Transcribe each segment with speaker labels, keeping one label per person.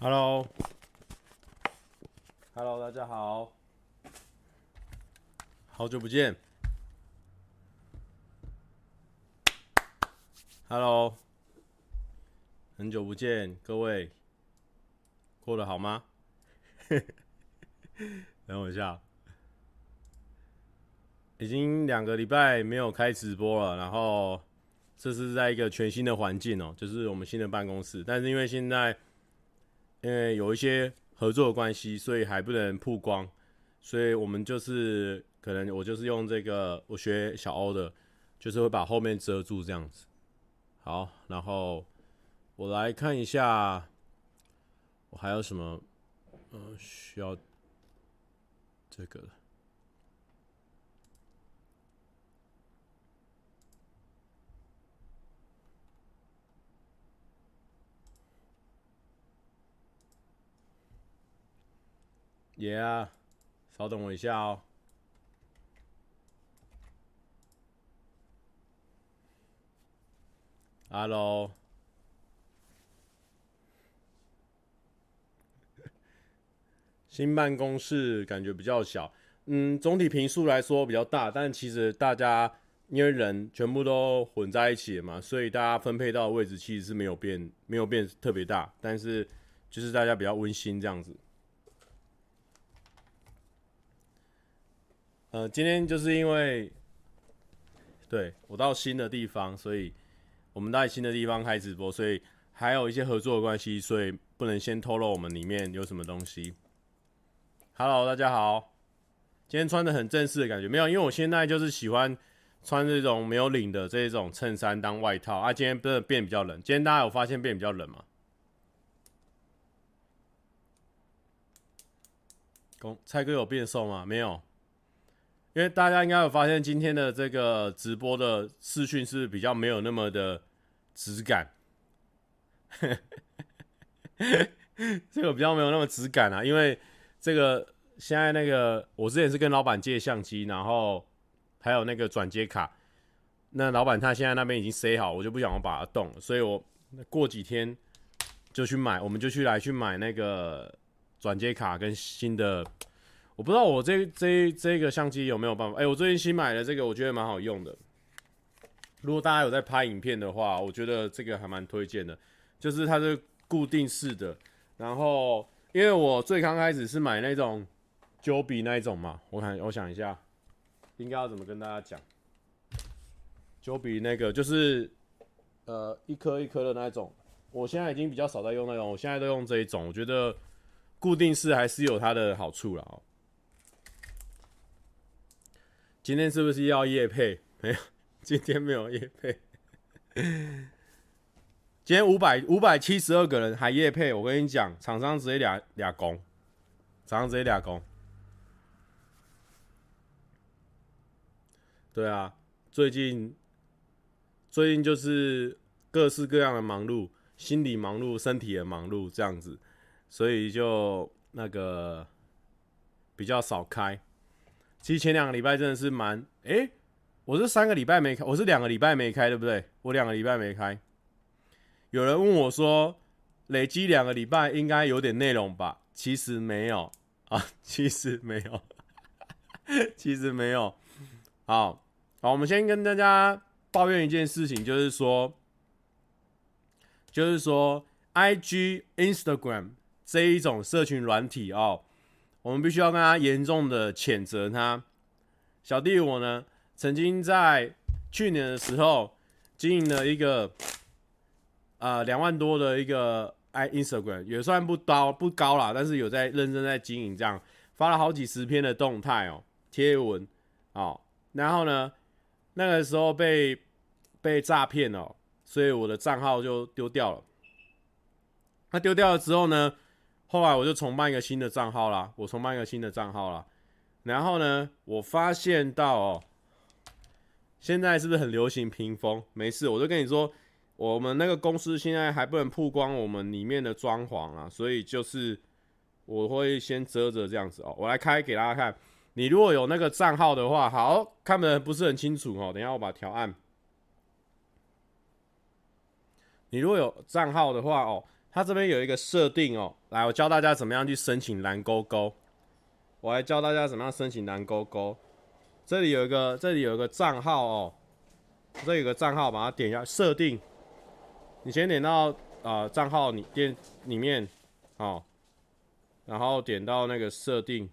Speaker 1: Hello，Hello，大家好，好久不见。Hello，很久不见，各位。过得好吗？等我一下，已经两个礼拜没有开直播了，然后这是在一个全新的环境哦，就是我们新的办公室，但是因为现在因为有一些合作关系，所以还不能曝光，所以我们就是可能我就是用这个我学小欧的，就是会把后面遮住这样子。好，然后我来看一下，我还有什么，呃，需要这个的。Yeah，稍等我一下哦。Hello，新办公室感觉比较小，嗯，总体坪数来说比较大，但其实大家因为人全部都混在一起了嘛，所以大家分配到的位置其实是没有变，没有变特别大，但是就是大家比较温馨这样子。呃，今天就是因为对我到新的地方，所以。我们在新的地方开直播，所以还有一些合作的关系，所以不能先透露我们里面有什么东西。Hello，大家好，今天穿的很正式的感觉，没有，因为我现在就是喜欢穿这种没有领的这种衬衫当外套啊。今天真的变比较冷，今天大家有发现变比较冷吗？公蔡哥有变瘦吗？没有。因为大家应该有发现，今天的这个直播的视讯是比较没有那么的质感，这个比较没有那么质感啊。因为这个现在那个我之前是跟老板借相机，然后还有那个转接卡，那老板他现在那边已经塞好，我就不想把它动，所以我过几天就去买，我们就去来去买那个转接卡跟新的。我不知道我这这这个相机有没有办法？哎、我最近新买的这个，我觉得蛮好用的。如果大家有在拍影片的话，我觉得这个还蛮推荐的。就是它是固定式的，然后因为我最刚开始是买那种九比那一种嘛，我看我想一下，应该要怎么跟大家讲九比那个就是呃一颗一颗的那种，我现在已经比较少在用那种，我现在都用这一种，我觉得固定式还是有它的好处啦。今天是不是要夜配？没有，今天没有夜配。今天五百五百七十二个人还夜配，我跟你讲，厂商直接俩俩工，厂商直接俩工。对啊，最近最近就是各式各样的忙碌，心理忙碌，身体也忙碌，这样子，所以就那个比较少开。其实前两个礼拜真的是蛮……哎、我是三个礼拜没开，我是两个礼拜没开，对不对？我两个礼拜没开。有人问我说，累积两个礼拜应该有点内容吧？其实没有啊，其实没有，其实没有。好，好，我们先跟大家抱怨一件事情，就是说，就是说，IG、Instagram 这一种社群软体哦。我们必须要跟他严重的谴责他。小弟我呢，曾经在去年的时候经营了一个呃两万多的一个 i Instagram，也算不高不高啦，但是有在认真在经营，这样发了好几十篇的动态哦、贴文哦，然后呢，那个时候被被诈骗哦，所以我的账号就丢掉了。那丢掉了之后呢？后来我就重办一个新的账号啦，我重办一个新的账号啦。然后呢，我发现到哦，现在是不是很流行屏风？没事，我就跟你说，我们那个公司现在还不能曝光我们里面的装潢啊，所以就是我会先遮着这样子哦。我来开给大家看，你如果有那个账号的话，好，看的不是很清楚哦。等下我把调暗。你如果有账号的话哦，它这边有一个设定哦。来，我教大家怎么样去申请蓝勾勾。我来教大家怎么样申请蓝勾勾。这里有一个，这里有一个账号哦。这里有个账号，把它点一下设定。你先点到啊账号里点里面，哦，然后点到那个设定，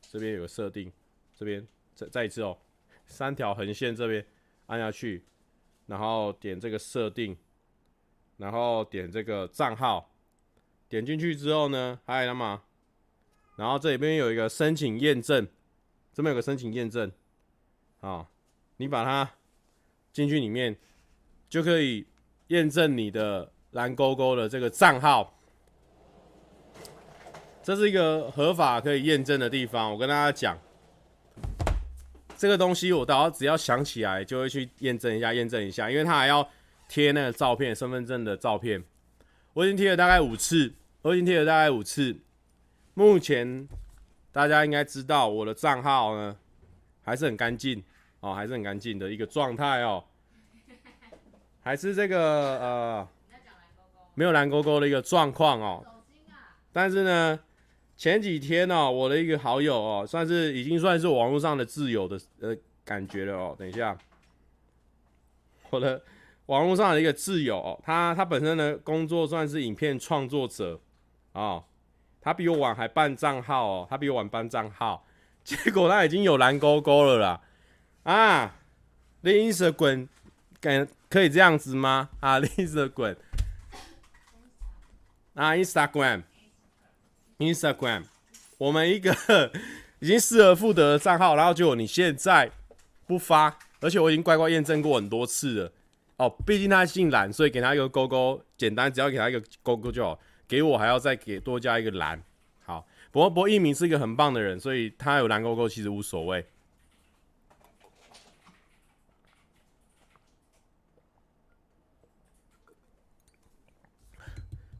Speaker 1: 这边有个设定，这边再再一次哦，三条横线这边按下去，然后点这个设定，然后点这个账号，点进去之后呢，还有什么？然后这里边有一个申请验证，这边有个申请验证，啊，你把它进去里面就可以验证你的蓝勾勾的这个账号，这是一个合法可以验证的地方。我跟大家讲，这个东西我到只要想起来就会去验证一下，验证一下，因为它还要贴那个照片，身份证的照片。我已经贴了大概五次，我已经贴了大概五次。目前大家应该知道我的账号呢，还是很干净哦，还是很干净的一个状态哦，还是这个呃没有蓝勾勾的一个状况哦。但是呢，前几天哦，我的一个好友哦，算是已经算是网络上的挚友的呃感觉了哦。等一下，我的网络上的一个挚友哦，他他本身的工作算是影片创作者啊。哦他比我晚还办账号哦，他比我晚办账号，结果他已经有蓝勾勾了啦！啊，你 Instagram 敢可以这样子吗？啊，你 Instagram 啊，Instagram，Instagram，我们一个 已经失而复得的账号，然后结果你现在不发，而且我已经乖乖验证过很多次了。哦，毕竟他姓蓝，所以给他一个勾勾，简单，只要给他一个勾勾就好。给我还要再给多加一个蓝，好，不过不过一鸣是一个很棒的人，所以他有蓝勾勾其实无所谓。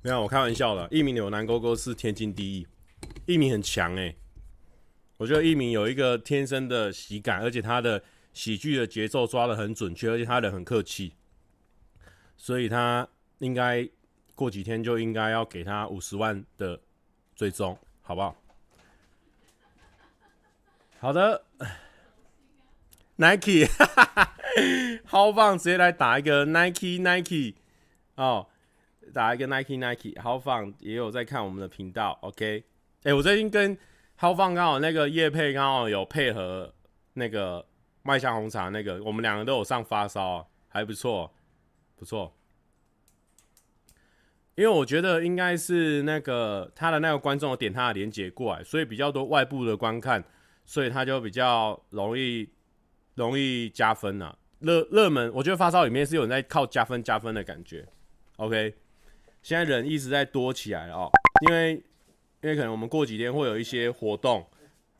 Speaker 1: 没有，我开玩笑的，一鸣有蓝勾勾是天经地义，一鸣很强哎，我觉得一鸣有一个天生的喜感，而且他的喜剧的节奏抓得很准确，而且他人很客气，所以他应该。过几天就应该要给他五十万的追踪，好不好？好的，Nike，哈哈哈，豪放直接来打一个 Nike Nike 哦，打一个 Nike Nike，豪放也有在看我们的频道，OK？哎、我最近跟豪放刚好那个叶配刚好有配合那个麦香红茶那个，我们两个都有上发烧，还不错，不错。因为我觉得应该是那个他的那个观众点他的连接过来，所以比较多外部的观看，所以他就比较容易容易加分啊。热热门，我觉得发烧里面是有人在靠加分加分的感觉。OK，现在人一直在多起来哦，因为因为可能我们过几天会有一些活动，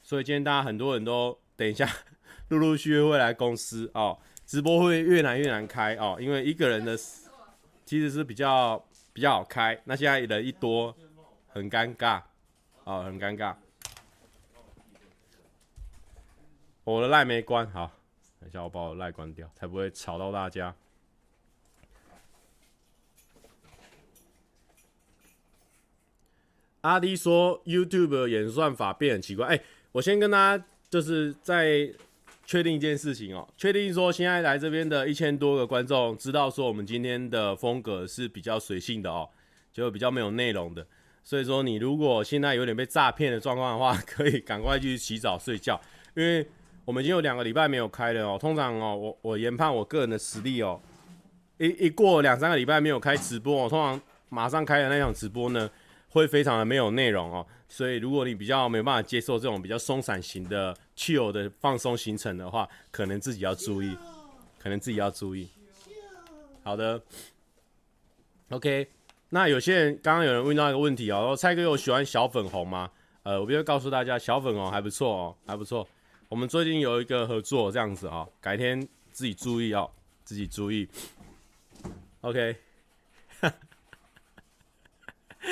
Speaker 1: 所以今天大家很多人都等一下 陆陆续续会来公司哦，直播会越难越难开哦，因为一个人的其实是比较。比较好开，那现在人一多，很尴尬，哦，很尴尬。我的赖没关，好，等一下我把我的赖关掉，才不会吵到大家。阿迪说 YouTube 演算法变很奇怪，哎、我先跟大家就是在。确定一件事情哦，确定说现在来这边的一千多个观众知道说我们今天的风格是比较随性的哦，就比较没有内容的。所以说你如果现在有点被诈骗的状况的话，可以赶快去洗澡睡觉，因为我们已经有两个礼拜没有开了哦。通常哦，我我研判我个人的实力哦，一一过两三个礼拜没有开直播，我通常马上开的那场直播呢，会非常的没有内容哦。所以如果你比较没有办法接受这种比较松散型的。chill 的放松行程的话，可能自己要注意，可能自己要注意。好的，OK。那有些人刚刚有人问到一个问题哦，说蔡哥有喜欢小粉红吗？呃，我必须告诉大家，小粉红还不错哦，还不错。我们最近有一个合作这样子哦，改天自己注意哦，自己注意。OK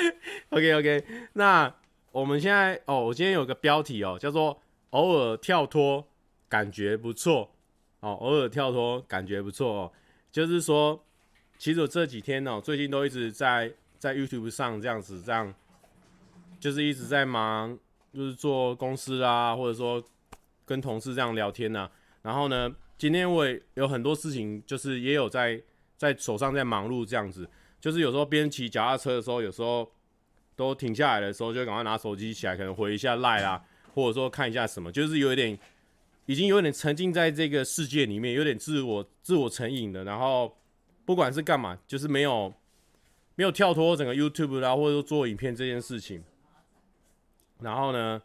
Speaker 1: OK, OK。那我们现在哦，我今天有个标题哦，叫做。偶尔跳脱，感觉不错哦。偶尔跳脱，感觉不错哦。就是说，其实我这几天呢、哦，最近都一直在在 YouTube 上这样子这样就是一直在忙，就是做公司啊，或者说跟同事这样聊天啊。然后呢，今天我也有很多事情，就是也有在在手上在忙碌这样子。就是有时候边骑脚踏车的时候，有时候都停下来的时候，就赶快拿手机起来，可能回一下赖啊，或者说看一下什么，就是有一点已经有点沉浸在这个世界里面，有点自我自我成瘾的。然后不管是干嘛，就是没有没有跳脱整个 YouTube 啦，或者说做影片这件事情。然后呢，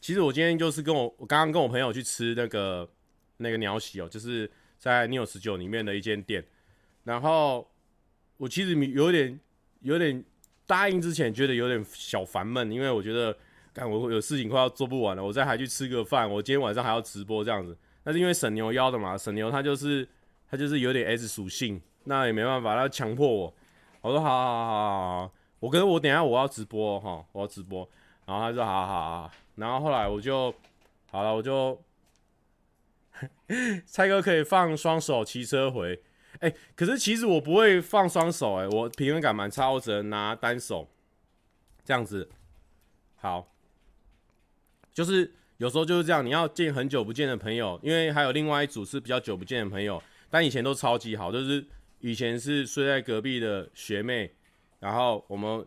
Speaker 1: 其实我今天就是跟我我刚刚跟我朋友去吃那个。那个鸟喜哦，就是在 New19 里面的一间店。然后我其实有点有点答应之前觉得有点小烦闷，因为我觉得，干我有事情快要做不完了，我再还去吃个饭，我今天晚上还要直播这样子。但是因为沈牛邀的嘛，沈牛他就是他就是有点 S 属性，那也没办法，他强迫我。我说好好好好好，我跟我等下我要直播哈，我要直播。然后他说好好好，然后后来我就好了，我就。蔡哥可以放双手骑车回，哎、欸，可是其实我不会放双手，哎，我平衡感蛮差，我只能拿单手这样子。好，就是有时候就是这样，你要见很久不见的朋友，因为还有另外一组是比较久不见的朋友，但以前都超级好，就是以前是睡在隔壁的学妹，然后我们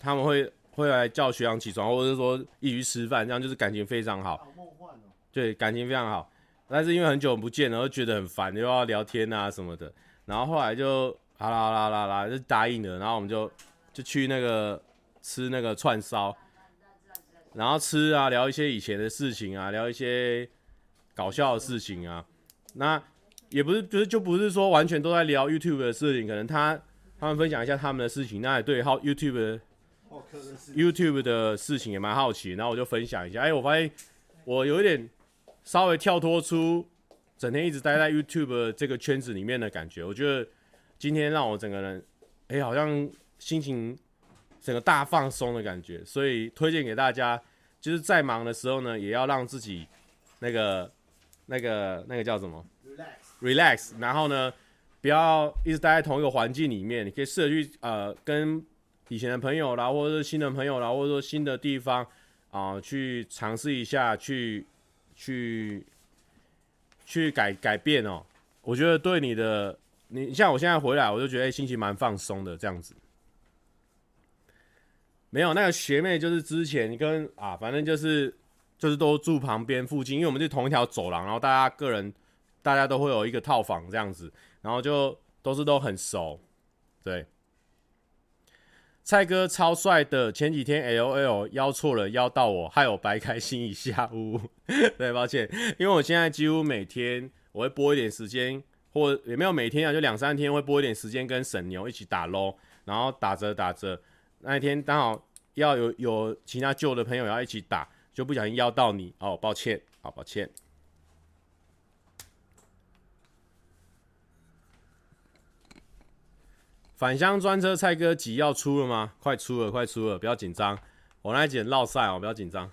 Speaker 1: 他们会会来叫学长起床，或者是说一起去吃饭，这样就是感情非常好。好梦幻哦。对，感情非常好。但是因为很久不见，然后觉得很烦，又要聊天啊什么的，然后后来就好啦啦啦啦，就答应了，然后我们就就去那个吃那个串烧，然后吃啊聊一些以前的事情啊，聊一些搞笑的事情啊，那也不是就是就不是说完全都在聊 YouTube 的事情，可能他他们分享一下他们的事情，那也对好 YouTube 的 YouTube 的事情也蛮好奇，然后我就分享一下，哎，我发现我有一点。稍微跳脱出整天一直待在 YouTube 这个圈子里面的感觉，我觉得今天让我整个人，哎、欸，好像心情整个大放松的感觉，所以推荐给大家，就是在忙的时候呢，也要让自己那个、那个、那个叫什么？Relax，Relax，然后呢，不要一直待在同一个环境里面，你可以试着去呃跟以前的朋友啦，或者是新的朋友啦，或者说新的地方啊、呃，去尝试一下去。去去改改变哦，我觉得对你的，你像我现在回来，我就觉得心情蛮放松的这样子。没有那个学妹，就是之前跟啊，反正就是就是都住旁边附近，因为我们是同一条走廊，然后大家个人大家都会有一个套房这样子，然后就都是都很熟，对。蔡哥超帅的，前几天 LOL 邀错了，邀到我，害我白开心一下午。对，抱歉，因为我现在几乎每天我会播一点时间，或也没有每天啊，就两三天会播一点时间跟沈牛一起打 LO，然后打着打着，那一天刚好要有有其他旧的朋友要一起打，就不小心邀到你哦，抱歉，好抱歉。返乡专车，蔡哥几要出了吗？快出了，快出了，不要紧张。我来捡烙赛哦，不要紧张。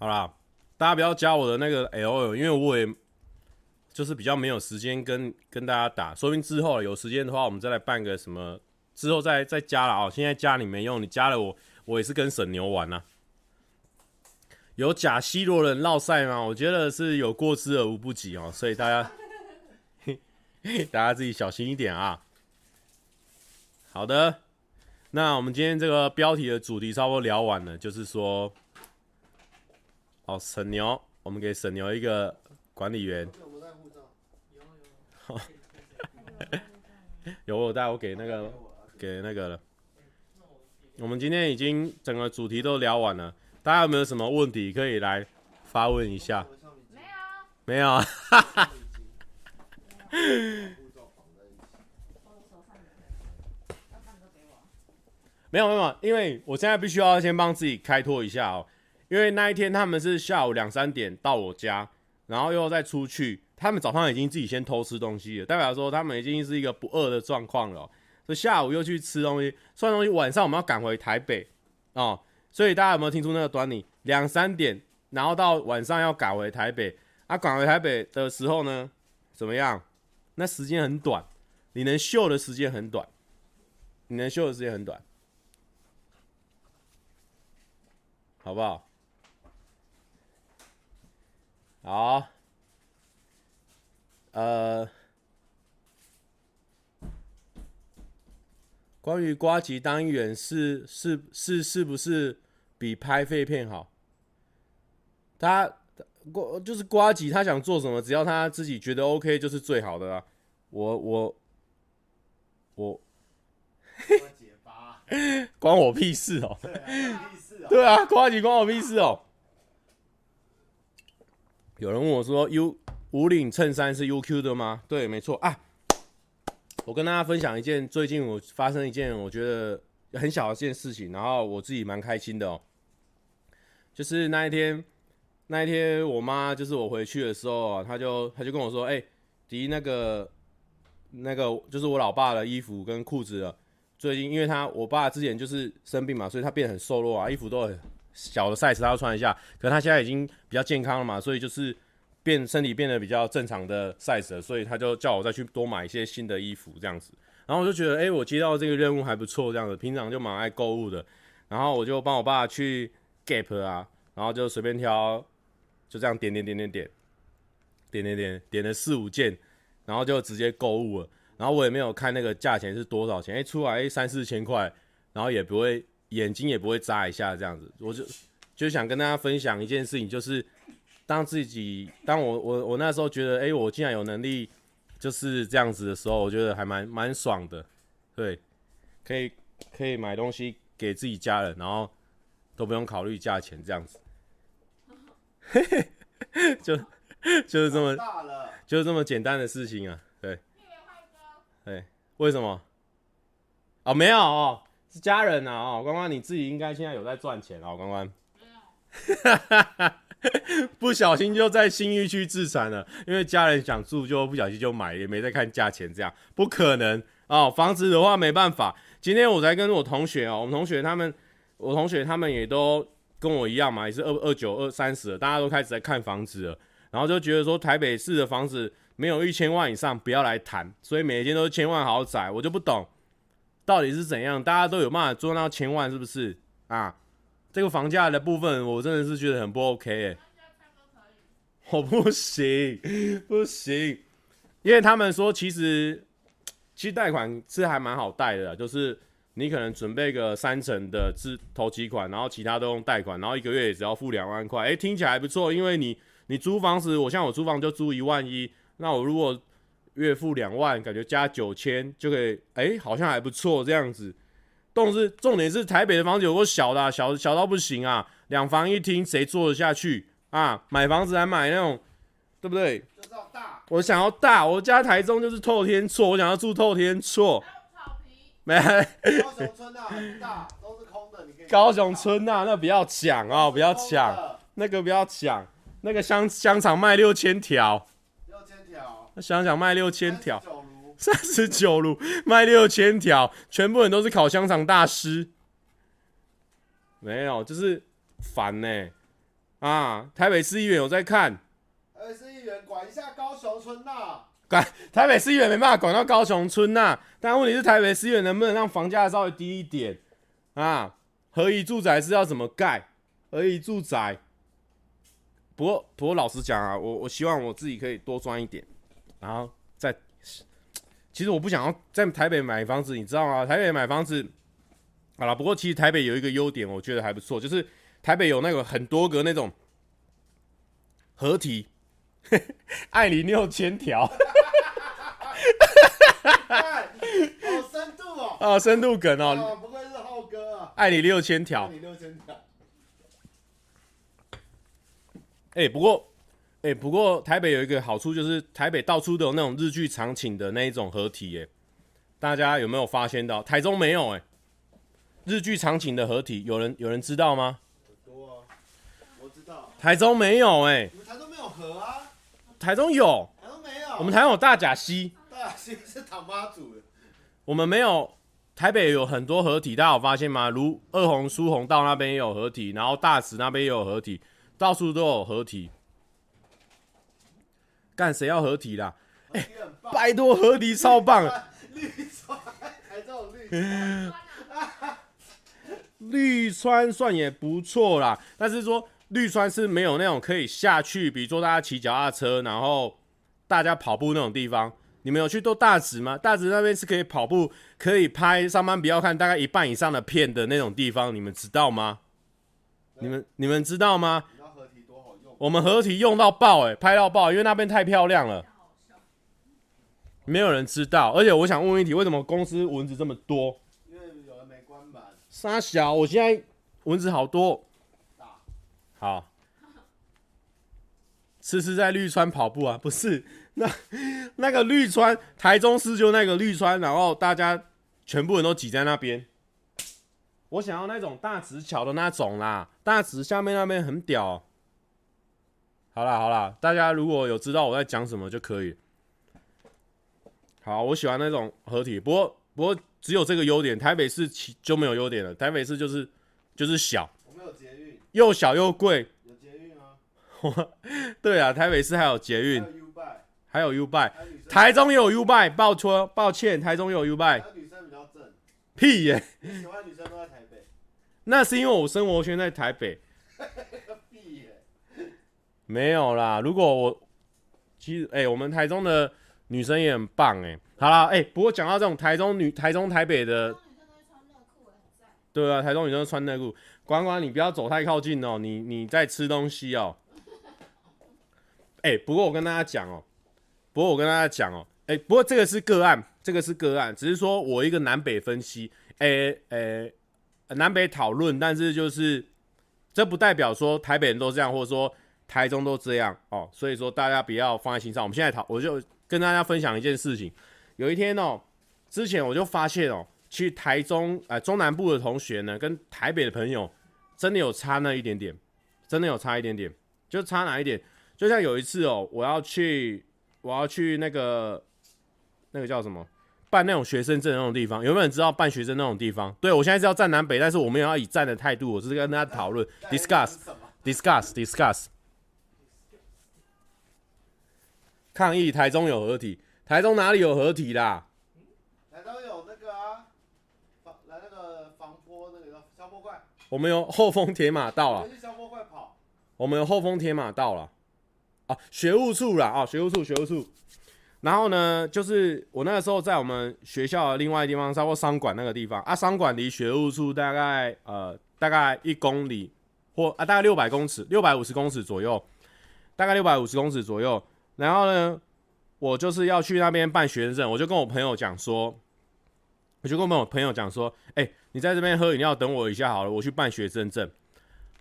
Speaker 1: 好啦，大家不要加我的那个 L，因为我也就是比较没有时间跟跟大家打。说不定之后有时间的话，我们再来办个什么，之后再再加了哦。现在加你没用，你加了我，我也是跟沈牛玩啊。有假西罗人绕赛吗？我觉得是有过之而无不及哦，所以大家 大家自己小心一点啊。好的，那我们今天这个标题的主题差不多聊完了，就是说，哦，沈牛，我们给沈牛一个管理员。有我带，我给那个给那个了。我们今天已经整个主题都聊完了。大家有没有什么问题可以来发问一下？没有，没有啊，哈哈。没有没有，因为我现在必须要先帮自己开脱一下哦，因为那一天他们是下午两三点到我家，然后又再出去，他们早上已经自己先偷吃东西了，代表说他们已经是一个不饿的状况了，所以下午又去吃东西，吃完东西晚上我们要赶回台北哦。所以大家有没有听出那个端倪？两三点，然后到晚上要赶回台北啊！赶回台北的时候呢，怎么样？那时间很短，你能秀的时间很短，你能秀的时间很短，好不好？好，呃，关于瓜吉当议员是是是是不是比拍废片好？他呱就是瓜吉，他想做什么，只要他自己觉得 OK，就是最好的啊。我我我，关我屁事哦！对啊，瓜吉关我屁事哦！有人问我说：“U 无领衬衫是 UQ 的吗？”对，没错啊。我跟大家分享一件最近我发生一件我觉得很小的一件事情，然后我自己蛮开心的哦。就是那一天，那一天我妈就是我回去的时候啊，她就她就跟我说：“哎、迪那个那个就是我老爸的衣服跟裤子了。最近因为他我爸之前就是生病嘛，所以他变得很瘦弱啊，衣服都很。”小的 size 他要穿一下，可是他现在已经比较健康了嘛，所以就是变身体变得比较正常的 size 了，所以他就叫我再去多买一些新的衣服这样子。然后我就觉得，哎、我接到这个任务还不错，这样子。平常就蛮爱购物的，然后我就帮我爸去 Gap 啊，然后就随便挑，就这样点点点点点，点点点点了四五件，然后就直接购物了。然后我也没有看那个价钱是多少钱，哎、出来三四千块，然后也不会。眼睛也不会眨一下，这样子，我就就想跟大家分享一件事情，就是当自己，当我我我那时候觉得，哎、我竟然有能力就是这样子的时候，我觉得还蛮蛮爽的，对，可以可以买东西给自己家人，然后都不用考虑价钱，这样子，嘿嘿，就就是这么就是这么简单的事情啊，对，对，为什么？哦，没有哦。是家人呐，哦，关关你自己应该现在有在赚钱哦，关关，不小心就在新域区自产了，因为家人想住就不小心就买，也没在看价钱，这样不可能哦。房子的话没办法，今天我才跟我同学哦，我们同学他们，我同学他们也都跟我一样嘛，也是二二九二三十了，大家都开始在看房子了，然后就觉得说台北市的房子没有一千万以上不要来谈，所以每一间都是千万豪宅，我就不懂。到底是怎样？大家都有办法做到千万，是不是啊？这个房价的部分，我真的是觉得很不 OK 哎、我不行，不行，因为他们说，其实其实贷款是还蛮好贷的，就是你可能准备个三成的资投期款，然后其他都用贷款，然后一个月也只要付两万块。哎、欸，听起来还不错，因为你你租房子，我像我租房就租一万一，那我如果月付两万，感觉加九千就可以，哎、欸，好像还不错这样子。但是重点是台北的房子有够小的、啊，小小到不行啊，两房一厅谁住得下去啊？买房子还买那种，对不对？就是要大。我想要大，我家台中就是透天厝，我想要住透天厝。没。高雄村啊，很大，都是空的，你可以。高雄村啊，那不要抢啊，不要抢，那个不要抢，那个香香肠卖六千条。那香肠卖六千条，三十九炉卖六千条，全部人都是烤香肠大师。没有，就是烦呢、欸。啊，台北市议员有在看。台北市议员管一下高雄村呐。管台北市议员没办法管到高雄村呐，但问题是台北市议员能不能让房价稍微低一点？啊，合宜住宅是要怎么盖？合宜住宅。不过，不过老实讲啊，我我希望我自己可以多赚一点。然后在，其实我不想要在台北买房子，你知道吗？台北买房子，好了。不过其实台北有一个优点，我觉得还不错，就是台北有那个很多个那种合体，爱你六千条，好深度哦，啊，深度梗哦，不愧是浩哥啊，爱你六千条，爱你六千条，哎，不过。哎、欸，不过台北有一个好处，就是台北到处都有那种日剧场景的那一种合体，哎，大家有没有发现到？台中没有，哎，日剧场景的合体，有人有人知道吗？多啊，我知道。台中没有，哎，你们台中没有河啊？台中有，台中没有。我们台中有大甲溪，大甲溪是唐妈祖的。我们没有，台北有很多合体，大家有发现吗？如二红、苏红道那边也有合体，然后大池那边也有合体，到处都有合体。干谁要合体啦？哎、欸，拜托合体超棒！绿川算也不错啦，但是说绿川是没有那种可以下去，比如说大家骑脚踏车，然后大家跑步那种地方。你们有去都大直吗？大直那边是可以跑步，可以拍上班不要看大概一半以上的片的那种地方，你们知道吗？你们你们知道吗？我们合体用到爆，哎，拍到爆，因为那边太漂亮了。没有人知道，而且我想问一题，为什么公司蚊子这么多？
Speaker 2: 因为有人没关门。
Speaker 1: 沙小，我现在蚊子好多。好。次次在绿川跑步啊，不是那那个绿川，台中市就那个绿川，然后大家全部人都挤在那边。我想要那种大直桥的那种啦，大直下面那边很屌。好啦好啦，大家如果有知道我在讲什么就可以。好，我喜欢那种合体，不过不过只有这个优点，台北市其就没有优点了。台北市就是就是小，又小又贵。
Speaker 2: 有捷运啊？
Speaker 1: 对啊，台北市还有捷运，还有 U-Bike，台中也有 U-Bike，抱歉抱歉，台中也有 U-Bike。
Speaker 2: 女生比较正。
Speaker 1: 屁耶！
Speaker 2: 喜欢女生都在台北。
Speaker 1: 那是因为我生活圈在台北。没有啦，如果我其实哎、欸，我们台中的女生也很棒哎、欸。好啦，哎、欸，不过讲到这种台中女、台中台北的，对啊，台中女生穿内裤。管管，你不要走太靠近哦，你你在吃东西哦。哎、不过我跟大家讲哦，不过我跟大家讲哦，哎、不过这个是个案，这个是个案，只是说我一个南北分析，哎、哎、南北讨论，但是就是这不代表说台北人都这样，或者说。台中都这样哦，所以说大家不要放在心上。我们现在讨，我就跟大家分享一件事情。有一天哦，之前我就发现哦，去台中呃中南部的同学呢，跟台北的朋友真的有差那一点点，真的有差一点点，就差哪一点？就像有一次哦，我要去我要去那个那个叫什么办那种学生证那种地方，有没有人知道办学生那种地方？对，我现在是要站南北，但是我没有要以站的态度，我是跟大家讨论，discuss，discuss，discuss。抗议台中有合体，台中哪里有合体啦？
Speaker 2: 台中有那个啊，防来那个防坡那个消波块。
Speaker 1: 我们有后丰
Speaker 2: 铁马到了。
Speaker 1: 我们有后丰铁马到了。啊，学务处啦，啊，学务处，学务处。然后呢，就是我那个时候在我们学校的另外一地方，包括商管那个地方啊，商管离学务处大概呃大概一公里或啊大概六百公尺，六百五十公尺左右，大概六百五十公尺左右。然后呢，我就是要去那边办学生证，我就跟我朋友讲说，我就跟我朋友讲说，哎、你在这边喝饮料等我一下好了，我去办学生证。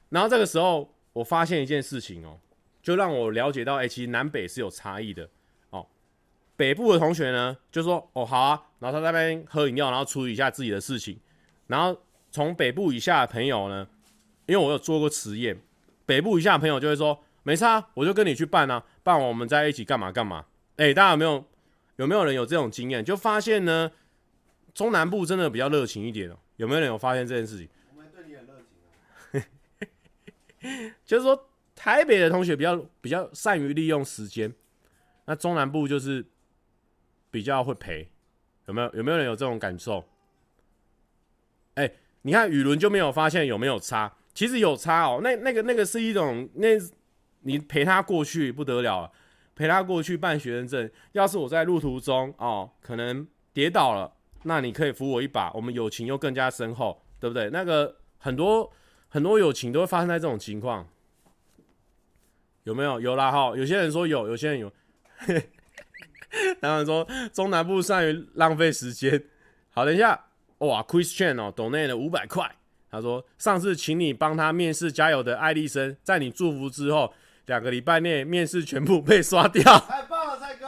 Speaker 1: 然后这个时候，我发现一件事情哦，就让我了解到，哎、其实南北是有差异的哦。北部的同学呢，就说，哦，好啊，然后他在那边喝饮料，然后处理一下自己的事情。然后从北部以下的朋友呢，因为我有做过实验，北部以下的朋友就会说。没差，我就跟你去办啊，办完我们在一起干嘛干嘛。哎、大家有没有有没有人有这种经验？就发现呢，中南部真的比较热情一点哦、有没有人有发现这件事情？
Speaker 2: 我们对你很热情啊。
Speaker 1: 就是说，台北的同学比较比较善于利用时间，那中南部就是比较会陪。有没有有没有人有这种感受？哎、欸，你看雨伦就没有发现有没有差？其实有差哦、喔。那那个那个是一种那。你陪他过去不得了了，陪他过去办学生证。要是我在路途中哦，可能跌倒了，那你可以扶我一把，我们友情又更加深厚，对不对？那个很多很多友情都会发生在这种情况，有没有？有啦哈，有些人说有，有些人有。当然说中南部善于浪费时间。好，等一下，哇，Christian 哦，donate 了五百块。他说上次请你帮他面试加油的爱丽森，在你祝福之后。两个礼拜内面试全部被刷掉，
Speaker 2: 太棒了，蔡哥！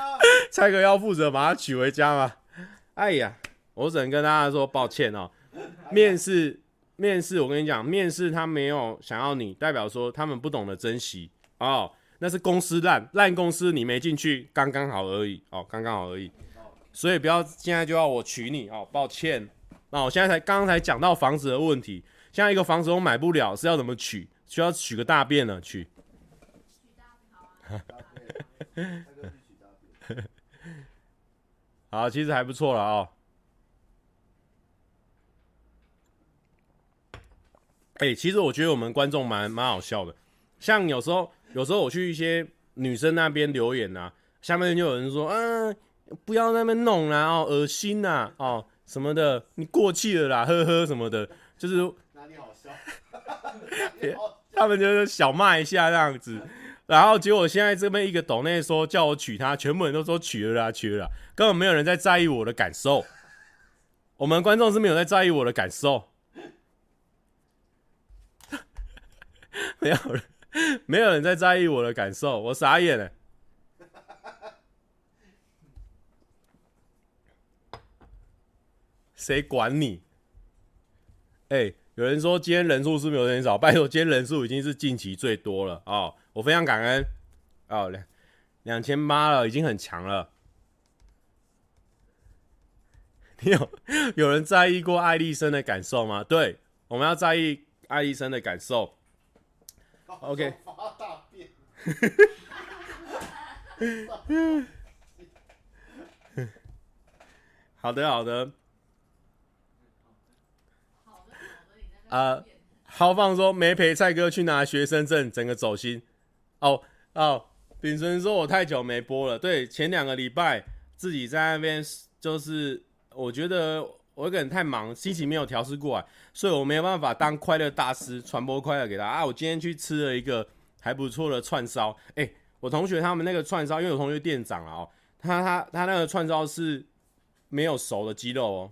Speaker 1: 蔡哥要负责把他娶回家吗？哎呀，我只能跟大家说抱歉哦。面试，面试，我跟你讲，面试他没有想要你，代表说他们不懂得珍惜哦。那是公司烂烂公司，你没进去，刚刚好而已哦，刚刚好而已。所以不要现在就要我娶你哦，抱歉。那我现在才刚刚才讲到房子的问题，现在一个房子我买不了，是要怎么娶？需要娶个大便呢？娶。好，其实还不错了哦。哎、欸，其实我觉得我们观众蛮蛮好笑的，像有时候有时候我去一些女生那边留言啊，下面就有人说，嗯、啊，不要那边弄啦，哦，恶心呐，哦，什么的，你过气了啦，呵呵什么的，就是
Speaker 2: 哪里好笑？
Speaker 1: 他们就是小骂一下这样子，然后结果现在这边一个抖内说叫我娶她，全部人都说娶了啦，娶了啦，根本没有人在在意我的感受。我们观众是没有在在意我的感受，没有人，没有人在在意我的感受，我傻眼了。谁管你？哎、有人说今天人数是不是有点少？拜托，今天人数已经是近期最多了哦，我非常感恩哦，两两千八了，已经很强了。你有有人在意过爱丽森的感受吗？对，我们要在意爱丽森的感受。OK。发大便。好的，好的。呃，豪放说没陪蔡哥去拿学生证，整个走心。哦哦，秉存说我太久没播了，对，前两个礼拜自己在那边就是。我觉得我一个人太忙，心情没有调试过来，所以我没有办法当快乐大师，传播快乐给他啊！我今天去吃了一个还不错的串烧，哎，我同学他们那个串烧，因为我同学店长啊，哦，他他他那个串烧是没有熟的鸡肉哦，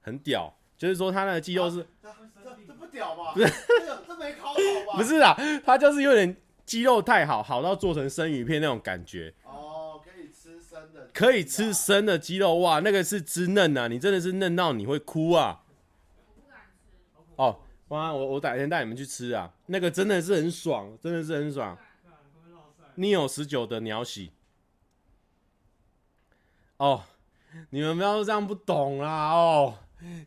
Speaker 1: 很屌，就是说他那个鸡肉是，
Speaker 2: 啊、这这不屌吧？
Speaker 1: 不是，
Speaker 2: 这这没烤好吧？
Speaker 1: 不是啊，他就是有点鸡肉太好，好到做成生鱼片那种感觉。可以吃生的鸡肉哇，那个是滋嫩啊，你真的是嫩到你会哭啊！哦，哇，我我改天带你们去吃啊，那个真的是很爽，真的是很爽。你有十九的鸟喜哦，你们不要这样不懂啦哦。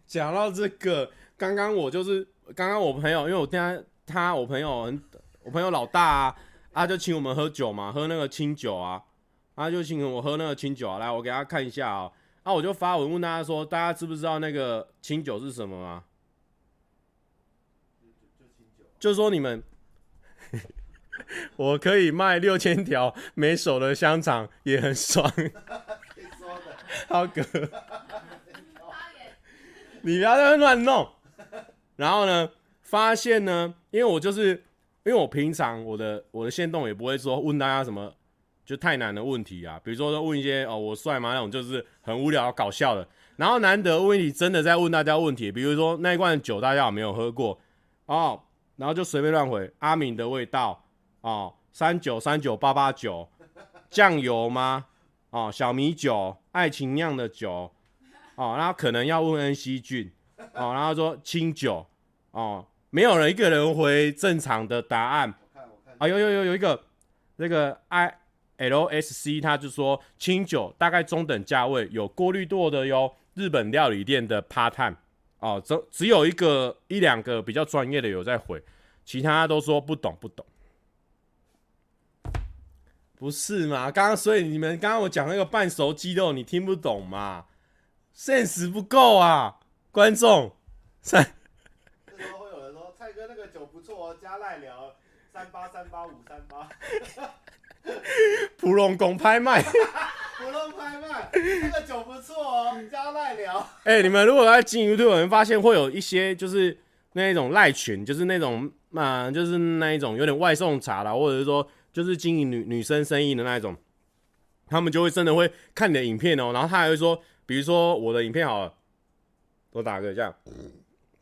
Speaker 1: 讲到这个，刚刚我就是刚刚我朋友，因为我听他他我朋友很我朋友老大啊，他就请我们喝酒嘛，喝那个清酒啊。他就请我喝那个清酒啊，来，我给大家看一下啊。那我就发文问大家说，大家知不知道那个清酒是什么吗？就是说你们，我可以卖六千条没手的香肠，也很爽。浩哥，你不要在那乱弄。然后呢，发现呢，因为我就是，因为我平常我的我的线动也不会说问大家什么。就太难的问题啊，比如说问一些哦，我帅吗？那种就是很无聊搞笑的。然后难得问你真的在问大家问题，比如说那一罐酒大家有没有喝过哦？然后就随便乱回阿敏的味道哦，三九三九八八九酱油吗？哦，小米酒，爱情酿的酒哦，然后可能要问恩熙俊哦，然后说清酒哦，没有人一个人回正常的答案。啊，有有有有一个那个爱。LSC 他就说清酒大概中等价位，有过滤过的哟。日本料理店的 part time 哦，只只有一个一两个比较专业的有在回，其他都说不懂不懂，不是吗？刚刚所以你们刚刚我讲那个半熟鸡肉你听不懂吗？sense 不够啊，观众。这时
Speaker 2: 候会有人说蔡哥那个酒不错哦，加赖聊三八三八五三八。
Speaker 1: 普隆公拍卖，
Speaker 2: 普隆拍卖，这个酒不错哦，你家赖聊。
Speaker 1: 哎、欸，你们如果在经营，对，我们发现会有一些就是那一种赖群，就是那种就是那一种有点外送茶啦，或者是说就是经营女女生生意的那一种，他们就会真的会看你的影片哦，然后他还会说，比如说我的影片好了，我打个这样，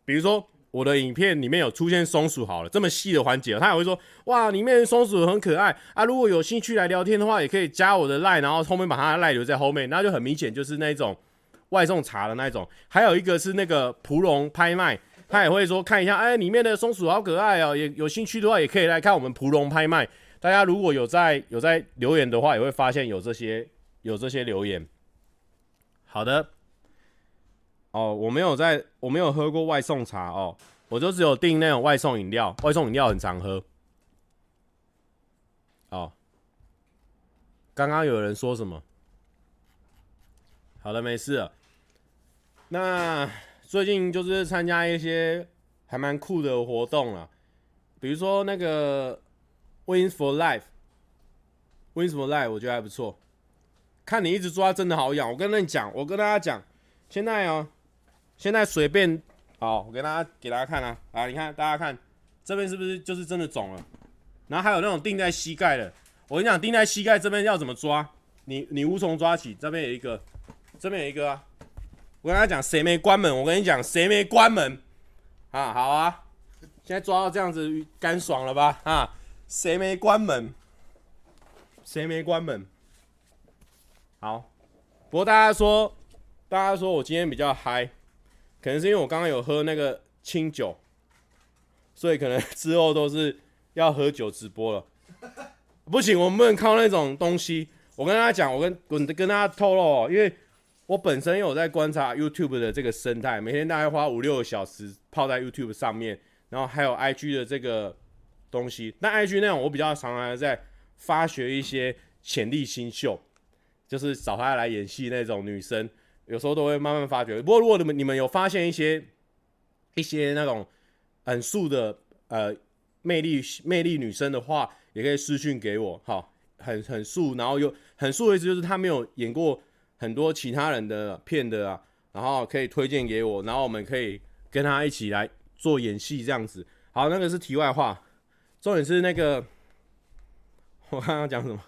Speaker 1: 比如说。我的影片里面有出现松鼠，好了，这么细的环节，他也会说，哇，里面松鼠很可爱啊！如果有兴趣来聊天的话，也可以加我的赖，然后后面把他的赖留在后面，那就很明显就是那种外送茶的那种。还有一个是那个蒲龙拍卖，他也会说看一下，哎，里面的松鼠好可爱哦，也有兴趣的话也可以来看我们蒲龙拍卖。大家如果有在有在留言的话，也会发现有这些有这些留言。好的。哦，我没有在，我没有喝过外送茶哦，我就只有订那种外送饮料，外送饮料很常喝。哦，刚刚有人说什么？好的，没事。那最近就是参加一些还蛮酷的活动啊，比如说那个 Wins for Life，Wins for Life 我觉得还不错。看你一直抓真的好痒，我跟你讲，我跟大家讲，现在哦、现在随便，好，我给大家给大家看啊，啊，你看大家看这边是不是就是真的肿了？然后还有那种钉在膝盖的，我跟你讲，钉在膝盖这边要怎么抓？你你无从抓起，这边有一个，这边有一个啊。我跟他讲，谁没关门？我跟你讲，谁没关门？啊，好啊，现在抓到这样子干爽了吧？啊，谁没关门？谁没关门？好，不过大家说，大家说我今天比较嗨，可能是因为我刚刚有喝那个清酒，所以可能 之后都是要喝酒直播了。不行，我们不能靠那种东西。我跟大家讲，我跟我跟大家透露哦，因为。我本身有在观察 YouTube 的这个生态，每天大概花五六个小时泡在 YouTube 上面，然后还有 IG 的这个东西。那 IG 那种我比较常常在发掘一些潜力新秀，就是找他来演戏那种女生，有时候都会慢慢发掘。不过如果你们你们有发现一些一些那种很素的呃魅力魅力女生的话，也可以私讯给我。好，很很素，然后又很素的意思就是她没有演过。很多其他人的片的啊，然后可以推荐给我，然后我们可以跟她一起来做演戏这样子。好，那个是题外话，重点是那个 我刚刚讲什么？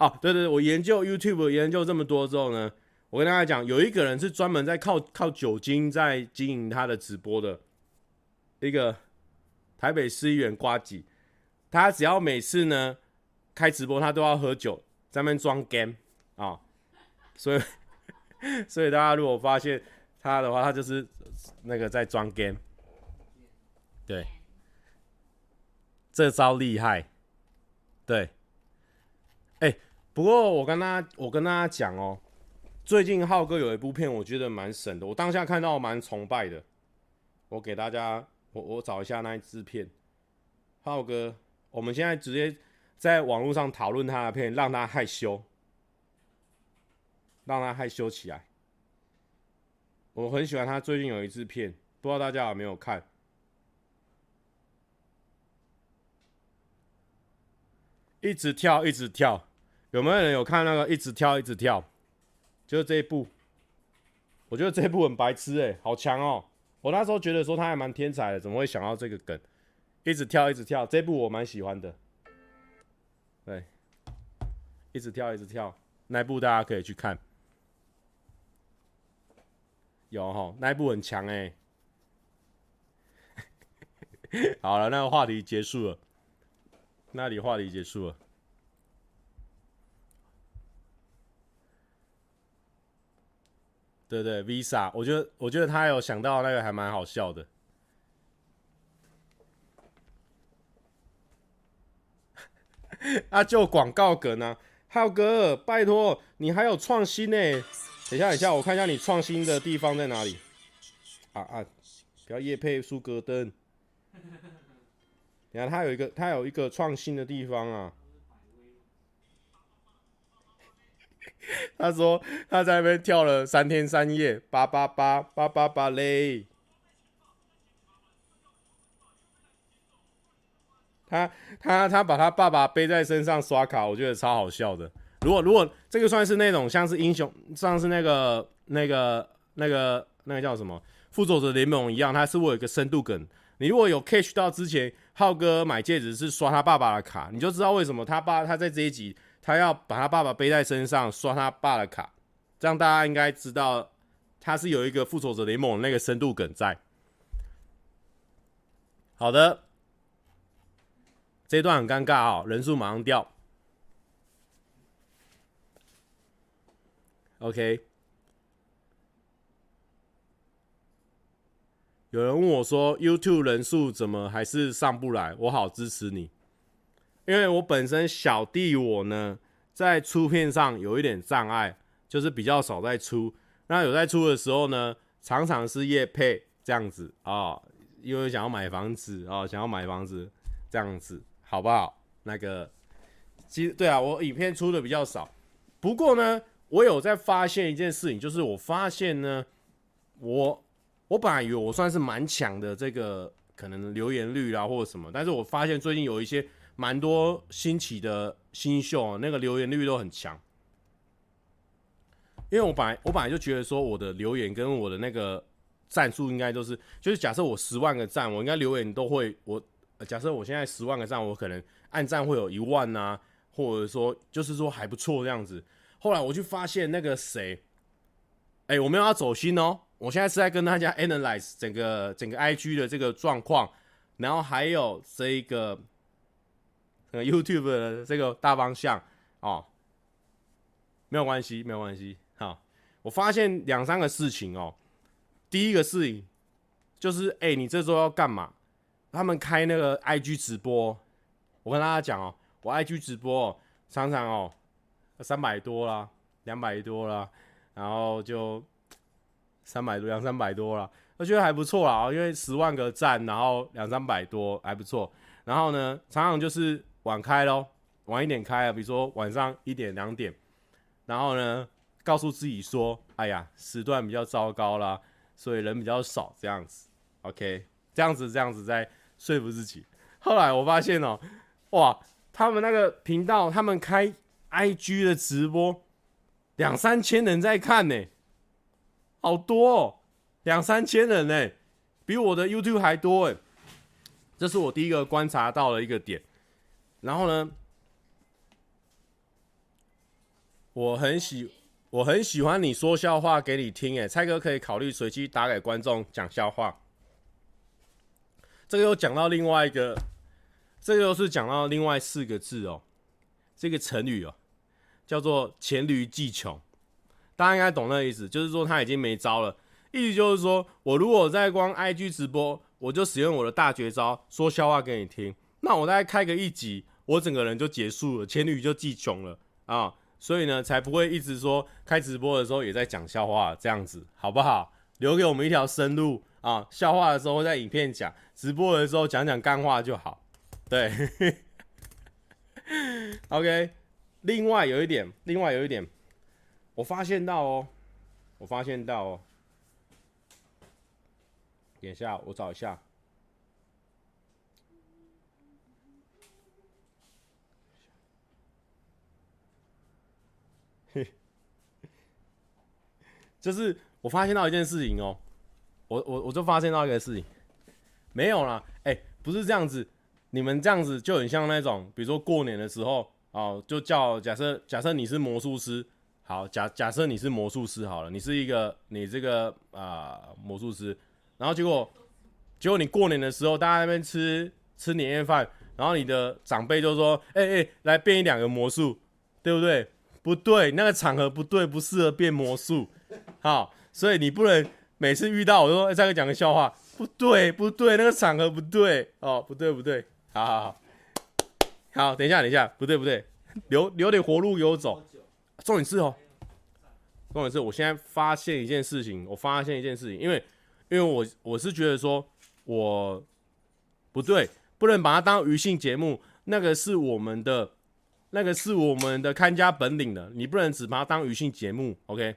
Speaker 1: 哦，对对对，我研究 YouTube 研究这么多之后呢，我跟大家讲，有一个人是专门在靠靠酒精在经营他的直播的，一个台北市议员瓜吉，他只要每次呢开直播，他都要喝酒，在那边装 game 啊。所以，所以大家如果发现他的话，他就是那个在装 game，对，这招厉害，对，哎、不过我跟他，我跟大家讲哦，最近浩哥有一部片，我觉得蛮神的，我当下看到蛮崇拜的，我给大家，我我找一下那一支片，浩哥，我们现在直接在网络上讨论他的片，让他害羞。让他害羞起来。我很喜欢他最近有一支片，不知道大家有没有看？一直跳，一直跳，有没有人有看那个一直跳，一直跳？就是这一部，我觉得这一部很白痴哎，好强哦！我那时候觉得说他还蛮天才的，怎么会想到这个梗？一直跳，一直跳，这一部我蛮喜欢的。对，一直跳，一直跳，那一部大家可以去看。有齁，那一部很强哎。好了，那个话题结束了。那里话题结束了。对对，Visa，我觉得我觉得他有想到那个还蛮好笑的。啊，就广告梗呢，浩哥，拜托你还有创新呢。等一下，等一下，我看一下你创新的地方在哪里。啊啊！不要业配苏格登。你看，他有一个，他有一个创新的地方啊。他说他在那边跳了三天三夜，八八八八八八嘞。他他他把他爸爸背在身上刷卡，我觉得超好笑的。如果如果这个算是那种像是英雄，像是那个那个那个那个叫什么复仇者联盟一样，它是我有一个深度梗。你如果有 catch 到之前浩哥买戒指是刷他爸爸的卡，你就知道为什么他爸他在这一集他要把他爸爸背在身上刷他爸的卡，这样大家应该知道他是有一个复仇者联盟那个深度梗在。好的，这段很尴尬啊，人数马上掉。OK，有人问我说：“YouTube 人数怎么还是上不来？”我好支持你，因为我本身小弟我呢，在出片上有一点障碍，就是比较少在出。那有在出的时候呢，常常是业配这样子啊、因为想要买房子啊、想要买房子这样子，好不好？那个，其实对啊，我影片出的比较少，不过呢。我有在发现一件事情，就是我发现呢，我我本来以为我算是蛮强的这个可能留言率啊或者什么，但是我发现最近有一些蛮多新起的新秀，那个留言率都很强。因为我本来我本来就觉得说我的留言跟我的那个赞数应该都是，就是假设我十万个赞，我应该留言都会我假设我现在十万个赞，我可能按赞会有一万呐、啊，或者说就是说还不错这样子。后来我就发现那个谁，哎、我没有要走心哦。我现在是在跟大家 analyze 整个整个 IG 的这个状况，然后还有这一个个 YouTube 的这个大方向哦，没有关系，没有关系。好，我发现两三个事情哦。第一个事情就是，哎、你这周要干嘛？他们开那个 IG 直播，我跟大家讲哦，我 IG 直播、哦、常常哦三百多啦，两百多啦，然后就。三百多，两三百多了，我觉得还不错啦，因为十万个赞，然后两三百多还不错。然后呢，常常就是晚开咯，晚一点开啊，比如说晚上一点两点。然后呢，告诉自己说，哎呀，时段比较糟糕啦，所以人比较少，这样子，OK，这样子这样子在说服自己。后来我发现哦，哇，他们那个频道，他们开 IG 的直播，两三千人在看呢。好多哦，两三千人呢，比我的 YouTube 还多哎，这是我第一个观察到的一个点。然后呢，我很喜我很喜欢你说笑话给你听哎，蔡哥可以考虑随机打给观众讲笑话。这个又讲到另外一个，这个又是讲到另外四个字哦，这个成语哦，叫做黔驴技穷。大家应该懂那意思，就是说他已经没招了。意思就是说，我如果在光 IG 直播，我就使用我的大绝招说笑话给你听，那我大概开个一集，我整个人就结束了，黔驴就技穷了啊。所以呢，才不会一直说开直播的时候也在讲笑话这样子，好不好？留给我们一条生路啊。笑话的时候在影片讲，直播的时候讲讲干话就好。对，OK。另外有一点，另外有一点。我发现到哦，我发现到哦，等一下，我找一下，就是我发现到一件事情哦，我我我就发现到一个事情，没有啦，哎，不是这样子，你们这样子就很像那种，比如说过年的时候哦，就叫假设假设你是魔术师。好，假假设你是魔术师好了，你是一个你这个啊、魔术师，然后结果结果你过年的时候，大家那边吃吃年夜饭，然后你的长辈就说：“哎、欸、哎、来变一两个魔术，对不对？”不对，那个场合不对，不适合变魔术。好，所以你不能每次遇到我说：“、欸，再给讲个笑话。”不对，不对，那个场合不对哦，不对不对，好好好，好，等一下等一下，不对不对，留留点活路给我走。重点是哦，重点是我现在发现一件事情，我发现一件事情，因为因为我我是觉得说，我不对，不能把它当娱兴节目，那个是我们的，那个是我们的看家本领的，你不能只把它当娱兴节目，OK？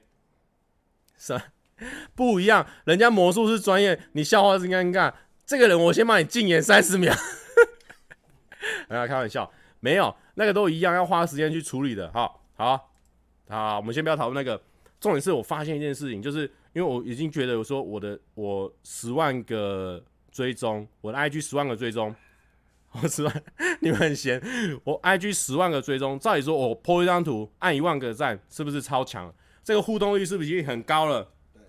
Speaker 1: 是，不一样，人家魔术是专业，你笑话是尴尬，这个人我先帮你禁言三十秒，哎呀，开玩笑，没有，那个都一样，要花时间去处理的，好，好。好，我们先不要讨论那个。重点是我发现一件事情，就是因为我已经觉得，我说我的我十万个追踪，我的 IG 十万个追踪，我十万，你们很闲，我 IG 十万个追踪，照理说我 po 一张图按一万个赞，是不是超强？这个互动率是不是已经很高了？对，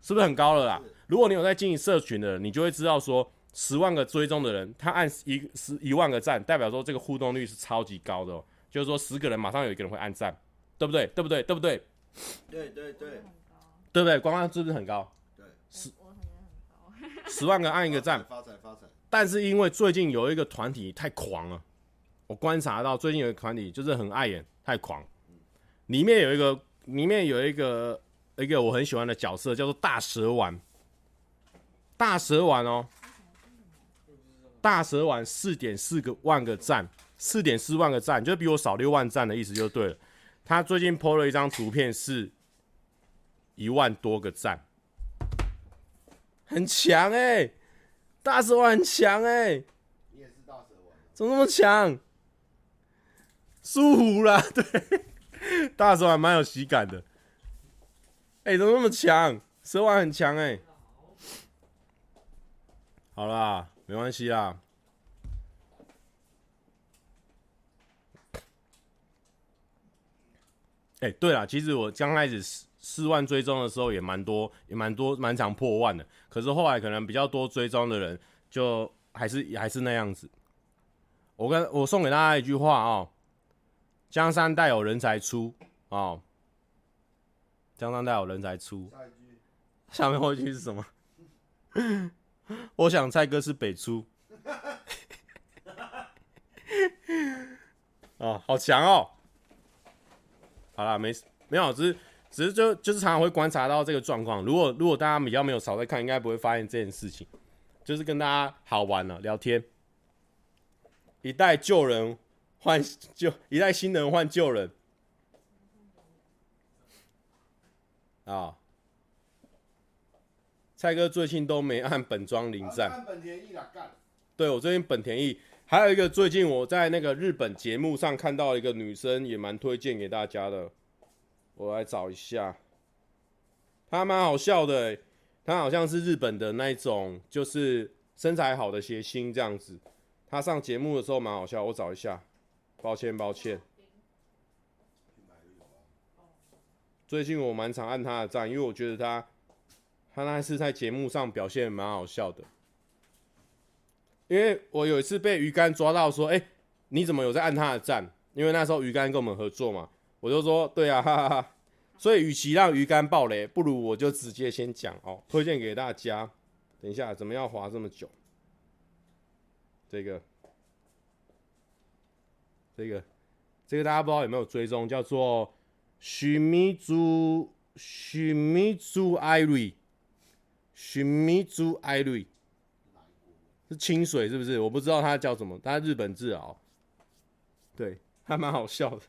Speaker 1: 是不是很高了啦？如果你有在经营社群的人，你就会知道说，十万个追踪的人，他按一十一万个赞，代表说这个互动率是超级高的哦，就是说十个人马上有一个人会按赞。对不对？对不对？对不对？
Speaker 2: 对对对，
Speaker 1: 对不对？光光是不是很高？
Speaker 2: 对，
Speaker 1: 十十万个按一个赞，
Speaker 2: 发财发财。
Speaker 1: 但是因为最近有一个团体太狂了，我观察到最近有一个团体就是很碍眼，太狂。里面有一个，里面有一个一个我很喜欢的角色，叫做大蛇丸。大蛇丸哦，大蛇丸四点四个万个赞，四点四万个赞，就比我少六万赞的意思就对了。他最近 po 了一张图片，是一万多个赞，很强哎、欸！大蛇丸很强哎、欸，
Speaker 2: 你也是大蛇丸，
Speaker 1: 怎么那么强？舒服啦，对，大蛇还蛮有喜感的。哎、怎么那么强？蛇丸很强哎、好啦，没关系啦。哎、欸，对了，其实我刚开始四四万追踪的时候也蛮多，也蛮多，蛮常破万的。可是后来可能比较多追踪的人，就还是还是那样子。我跟我送给大家一句话啊：江山代有人才出哦，江山代有人才出。下，下面后一句是什么？我想蔡哥是北出。哦，好强哦！好啦，没事没有，只是只是就就是常常会观察到这个状况。如果如果大家比较没有少在看，应该不会发现这件事情。就是跟大家好玩了，聊天。一代旧人换旧，一代新人换旧人。啊，蔡哥最近都没按本庄临战。
Speaker 2: 按本田翼啦，干。
Speaker 1: 对，我最近本田翼。还有一个，最近我在那个日本节目上看到一个女生，也蛮推荐给大家的。我来找一下，她蛮好笑的、欸，她好像是日本的那种，就是身材好的谐星这样子。她上节目的时候蛮好笑，我找一下。抱歉，抱歉。最近我蛮常按他的赞，因为我觉得他，他那次在节目上表现蛮好笑的。因为我有一次被鱼竿抓到，说：“哎、你怎么有在按他的赞？”因为那时候鱼竿跟我们合作嘛，我就说：“对啊，哈哈哈。”所以，与其让鱼竿爆雷，不如我就直接先讲哦，推荐给大家。等一下，怎么要滑这么久？这个，这个，这个大家不知道有没有追踪，叫做许米珠许米珠艾瑞，许米珠艾瑞。是清水是不是？我不知道它叫什么，它日本制哦。对，还蛮好笑的。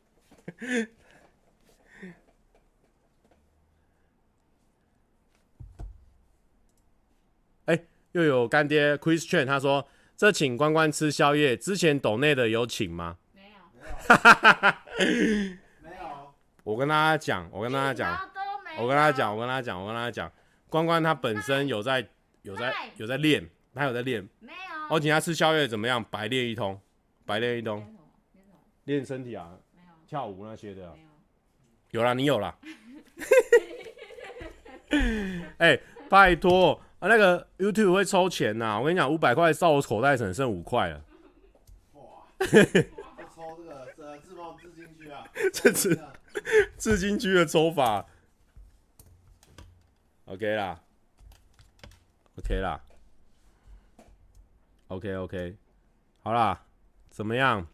Speaker 1: 哎、又有干爹 Christian，他说：“这请关关吃宵夜，之前岛内的有请吗？”没有。我跟大家讲，我跟大家讲，我跟大家讲，我跟大家讲，我跟大家讲，关关他本身有在有在有在练。他有在练，没有。我请他吃宵夜怎么样？白练一通，白练一通。练身体啊。跳舞那些的，没有。有啦，你有啦。哎、欸，拜托啊，那个 YouTube 会抽钱呐！我跟你讲，五百块到我口袋只剩五块了。哇！抽这个这自报自金区啊？这是自金区的抽法。OK 啦，OK 啦。OK OK，好啦，怎么样？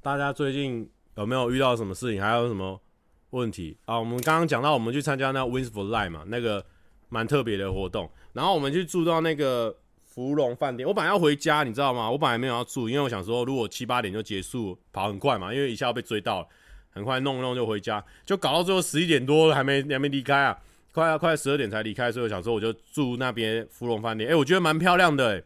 Speaker 1: 大家最近有没有遇到什么事情？还有什么问题啊？我们刚刚讲到，我们去参加那个 Wings for Life 嘛，那个蛮特别的活动。然后我们去住到那个芙蓉饭店。我本来要回家，你知道吗？我本来没有要住，因为我想说，如果七八点就结束，跑很快嘛，因为一下被追到了，很快弄一弄就回家，就搞到最后十一点多了还没还没离开啊。快要快十二点才离开，所以我想说我就住那边芙蓉饭店。哎、我觉得蛮漂亮的、欸。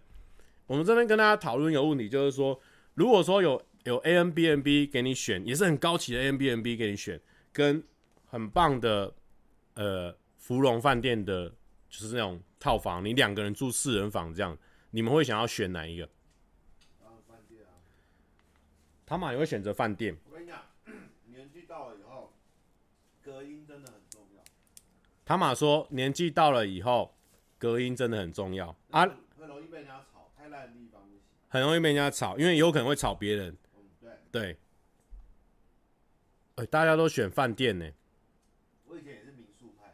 Speaker 1: 我们这边跟大家讨论一个问题，就是说，如果说有有 A M B N B 给你选，也是很高级的 A M B N B 给你选，跟很棒的呃芙蓉饭店的，就是那种套房，你两个人住四人房这样，你们会想要选哪一个？啊，饭店啊。他们也会选择饭店。我跟你讲，年纪到了以后，隔音真的很重要。塔玛说：“年纪到了以后，隔音真的很重要啊，很容易被人家吵，太烂的地方不行。很容易被人家吵，因为有可能会吵别人。嗯，对对。哎，大家都选饭店呢。我以前也是民宿派。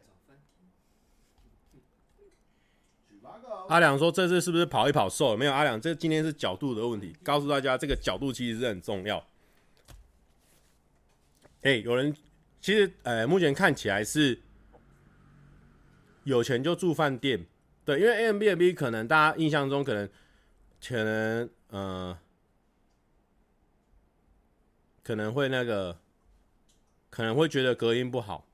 Speaker 1: 阿良说：这次是不是跑一跑瘦了？没有，阿良，这今天是角度的问题。告诉大家，这个角度其实是很重要。哎，有人其实，呃，目前看起来是。”有钱就住饭店，对，因为 A M B N B 可能大家印象中可能可能呃可能会那个可能会觉得隔音不好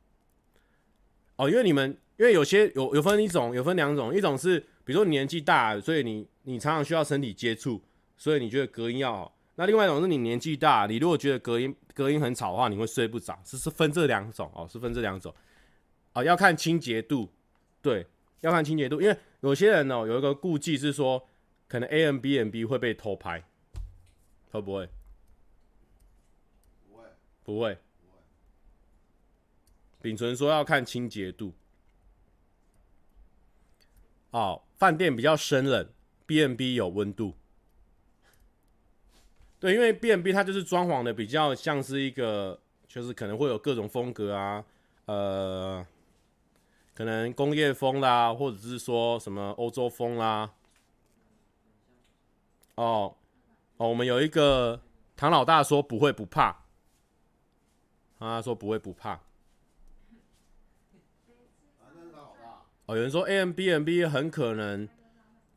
Speaker 1: 哦，因为你们因为有些有有分一种有分两种，一种是比如说你年纪大，所以你你常常需要身体接触，所以你觉得隔音要好。那另外一种是你年纪大，你如果觉得隔音隔音很吵的话，你会睡不着。是是分这两种哦，是分这两种啊，要看清洁度，对，要看清洁度，因为有些人哦有一个顾忌是说，可能 Airbnb 会被偷拍，会不会？
Speaker 2: 不会，
Speaker 1: 不会。秉存说要看清洁度。哦，饭店比较生冷，B&B 有温度。对，因为 B&B 它就是装潢的比较像是一个，就是可能会有各种风格啊，呃，可能工业风啦，或者是说什么欧洲风啦。哦，哦，我们有一个唐老大说不会不怕，他说不会不怕。哦，有人说 Airbnb 很可能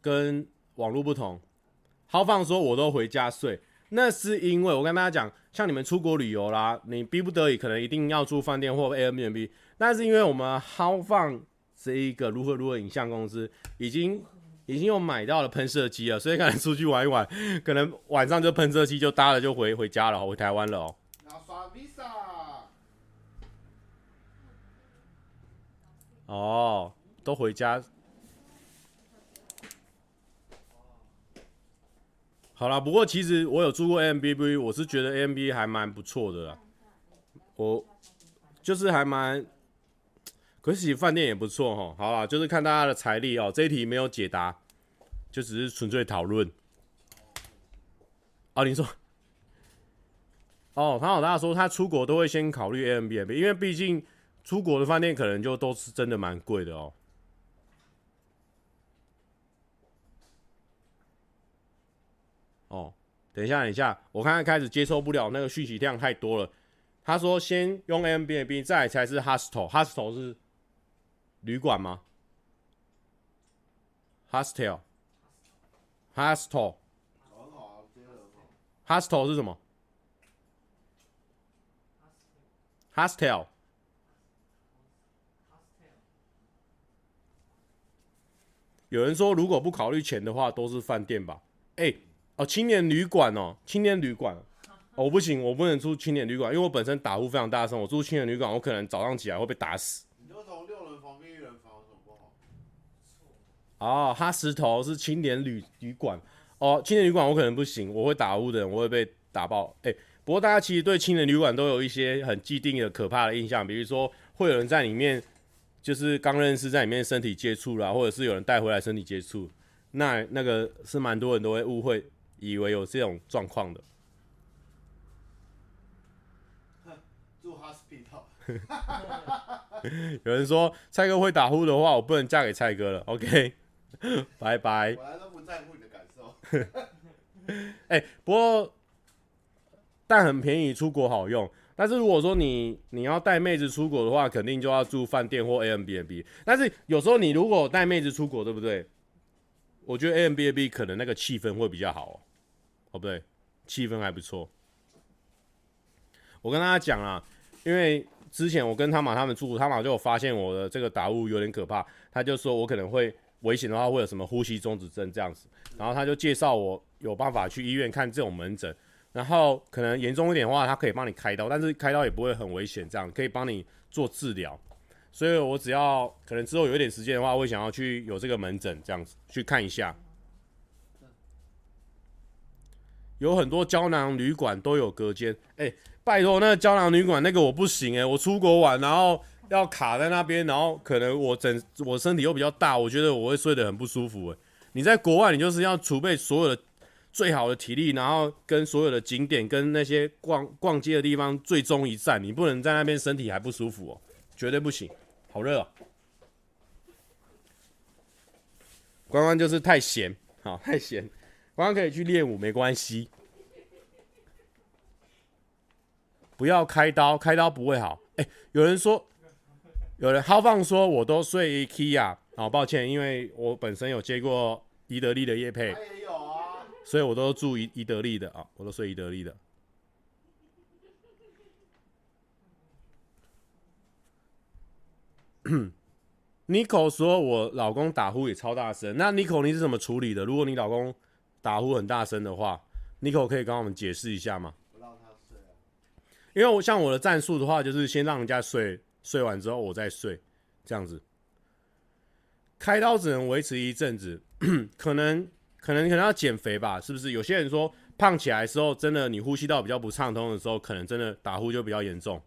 Speaker 1: 跟网络不同。豪放说我都回家睡，那是因为我跟大家讲，像你们出国旅游啦，你逼不得已可能一定要住饭店或 Airbnb，那是因为我们豪放这一个如何如何影像公司已经已经有买到了喷射机了，所以可能出去玩一玩，可能晚上就喷射机就搭了就回回家了，回台湾了哦。
Speaker 2: 要刷 Visa。
Speaker 1: 哦。都回家，好了。不过其实我有住过 Airbnb，我是觉得 Airbnb 还蛮不错的啦。我就是还蛮，可是饭店也不错哈。好了，就是看大家的财力哦。这一题没有解答，就只是纯粹讨论。哦，你说，哦，唐老大说他出国都会先考虑 Airbnb，因为毕竟出国的饭店可能就都是真的蛮贵的哦。哦，等一下，等一下，我看看开始接受不了那个讯息量太多了。他说先用 M B A B，再才是 hostel，hostel 是旅馆吗？hostel，hostel，hostel 是什么？hostel，有人说如果不考虑钱的话，都是饭店吧？哎、哦，青年旅馆哦，青年旅馆，哦，我不行，我不能住青年旅馆，因为我本身打呼非常大声，我住青年旅馆，我可能早上起来会被打死。
Speaker 2: 你就从六人房变一人房，有什么不好？
Speaker 1: 哦，哈石头是青年旅旅馆，哦，青年旅馆我可能不行，我会打呼的人，我会被打爆。哎、欸，不过大家其实对青年旅馆都有一些很既定的可怕的印象，比如说会有人在里面，就是刚认识在里面身体接触啦，或者是有人带回来身体接触，那那个是蛮多人都会误会。以为有这种状况的，
Speaker 2: 住 hospital。
Speaker 1: 有人说蔡哥会打呼的话，我不能嫁给蔡哥了。OK，拜拜。
Speaker 2: 我来都不在乎你的感受。
Speaker 1: 哎、欸，不过但很便宜，出国好用。但是如果说你你要带妹子出国的话，肯定就要住饭店或 Airbnb。但是有时候你如果带妹子出国，对不对？我觉得 Airbnb 可能那个气氛会比较好。哦，对不对，气氛还不错。我跟大家讲啊，因为之前我跟汤马他们住，汤马就有发现我的这个打呼有点可怕，他就说我可能会危险的话会有什么呼吸中止症这样子，然后他就介绍我有办法去医院看这种门诊，然后可能严重一点的话，他可以帮你开刀，但是开刀也不会很危险，这样可以帮你做治疗。所以我只要可能之后有一点时间的话，会想要去有这个门诊这样子去看一下。有很多胶囊旅馆都有隔间，哎、拜托那个胶囊旅馆那个我不行哎、我出国玩然后要卡在那边，然后可能我整我身体又比较大，我觉得我会睡得很不舒服哎、你在国外，你就是要储备所有的最好的体力，然后跟所有的景点跟那些逛逛街的地方最终一站，你不能在那边身体还不舒服哦，绝对不行，好热哦。关关就是太闲，好太闲。刚刚可以去练舞，没关系。不要开刀，开刀不会好。哎、有人说，有人豪放说，我都睡 IKEA。好抱歉，因为我本身有接过宜得利的业配，所以我都住宜宜得利的啊，我都睡宜得利的。Nico 说：“我老公打呼也超大声。”那 Nico 你是怎么处理的？如果你老公打呼很大声的话，Nico 可以跟我们解释一下吗？
Speaker 2: 不让他睡啊。
Speaker 1: 因为我像我的战术的话，就是先让人家睡，睡完之后我再睡，这样子。开刀只能维持一阵子，可能可能可能要减肥吧？是不是？有些人说胖起来的时候，真的你呼吸道比较不畅通的时候，可能真的打呼就比较严重。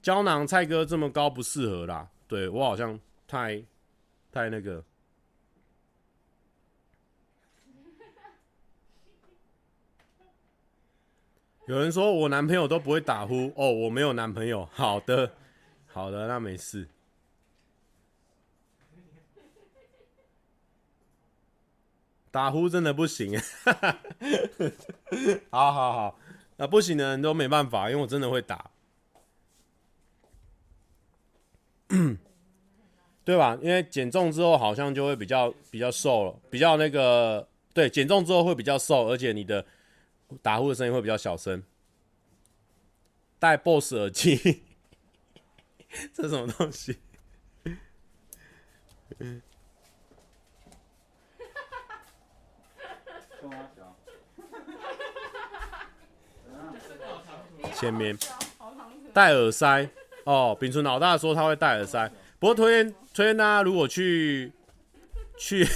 Speaker 1: 胶囊蔡哥这么高不适合啦。对，我好像太太那个。有人说我男朋友都不会打呼哦，我没有男朋友。好的，好的，那没事。打呼真的不行，好好好，那不行的人都没办法，因为我真的会打。对吧？因为减重之后好像就会比较比较瘦了，比较那个对，减重之后会比较瘦，而且你的打呼的声音会比较小声。戴 BOSS 耳机，这什么东西？前面戴耳塞。哦，秉存老大说他会戴耳塞，不过推荐推荐大家如果去去，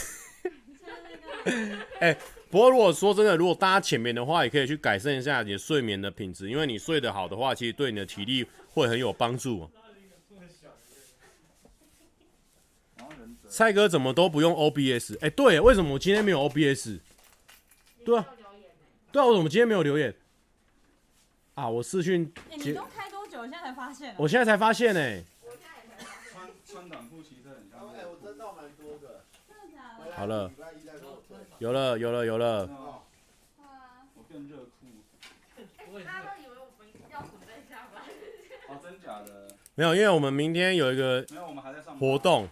Speaker 1: 哎、不过如果说真的，如果大家浅眠的话，也可以去改善一下你的睡眠的品质，因为你睡得好的话，其实对你的体力会很有帮助。蔡哥怎么都不用 OBS？哎、欸，对，为什么我今天没有 OBS？对啊，对啊，我怎么今天没有留言？啊，我视讯。
Speaker 3: 我现在才发现，
Speaker 1: 我现在才发现呢、欸。
Speaker 4: 穿穿短裤其实很像。
Speaker 2: 哎，我真到蛮多的。
Speaker 3: 真的假的？
Speaker 1: 好了，有了，有了，有了。
Speaker 4: 我变热裤。
Speaker 3: 大家都以为我们要准备下班。
Speaker 4: 哦，真假的？
Speaker 1: 没有，因为我们明天有一个
Speaker 4: 没有，我们还在上
Speaker 1: 活动，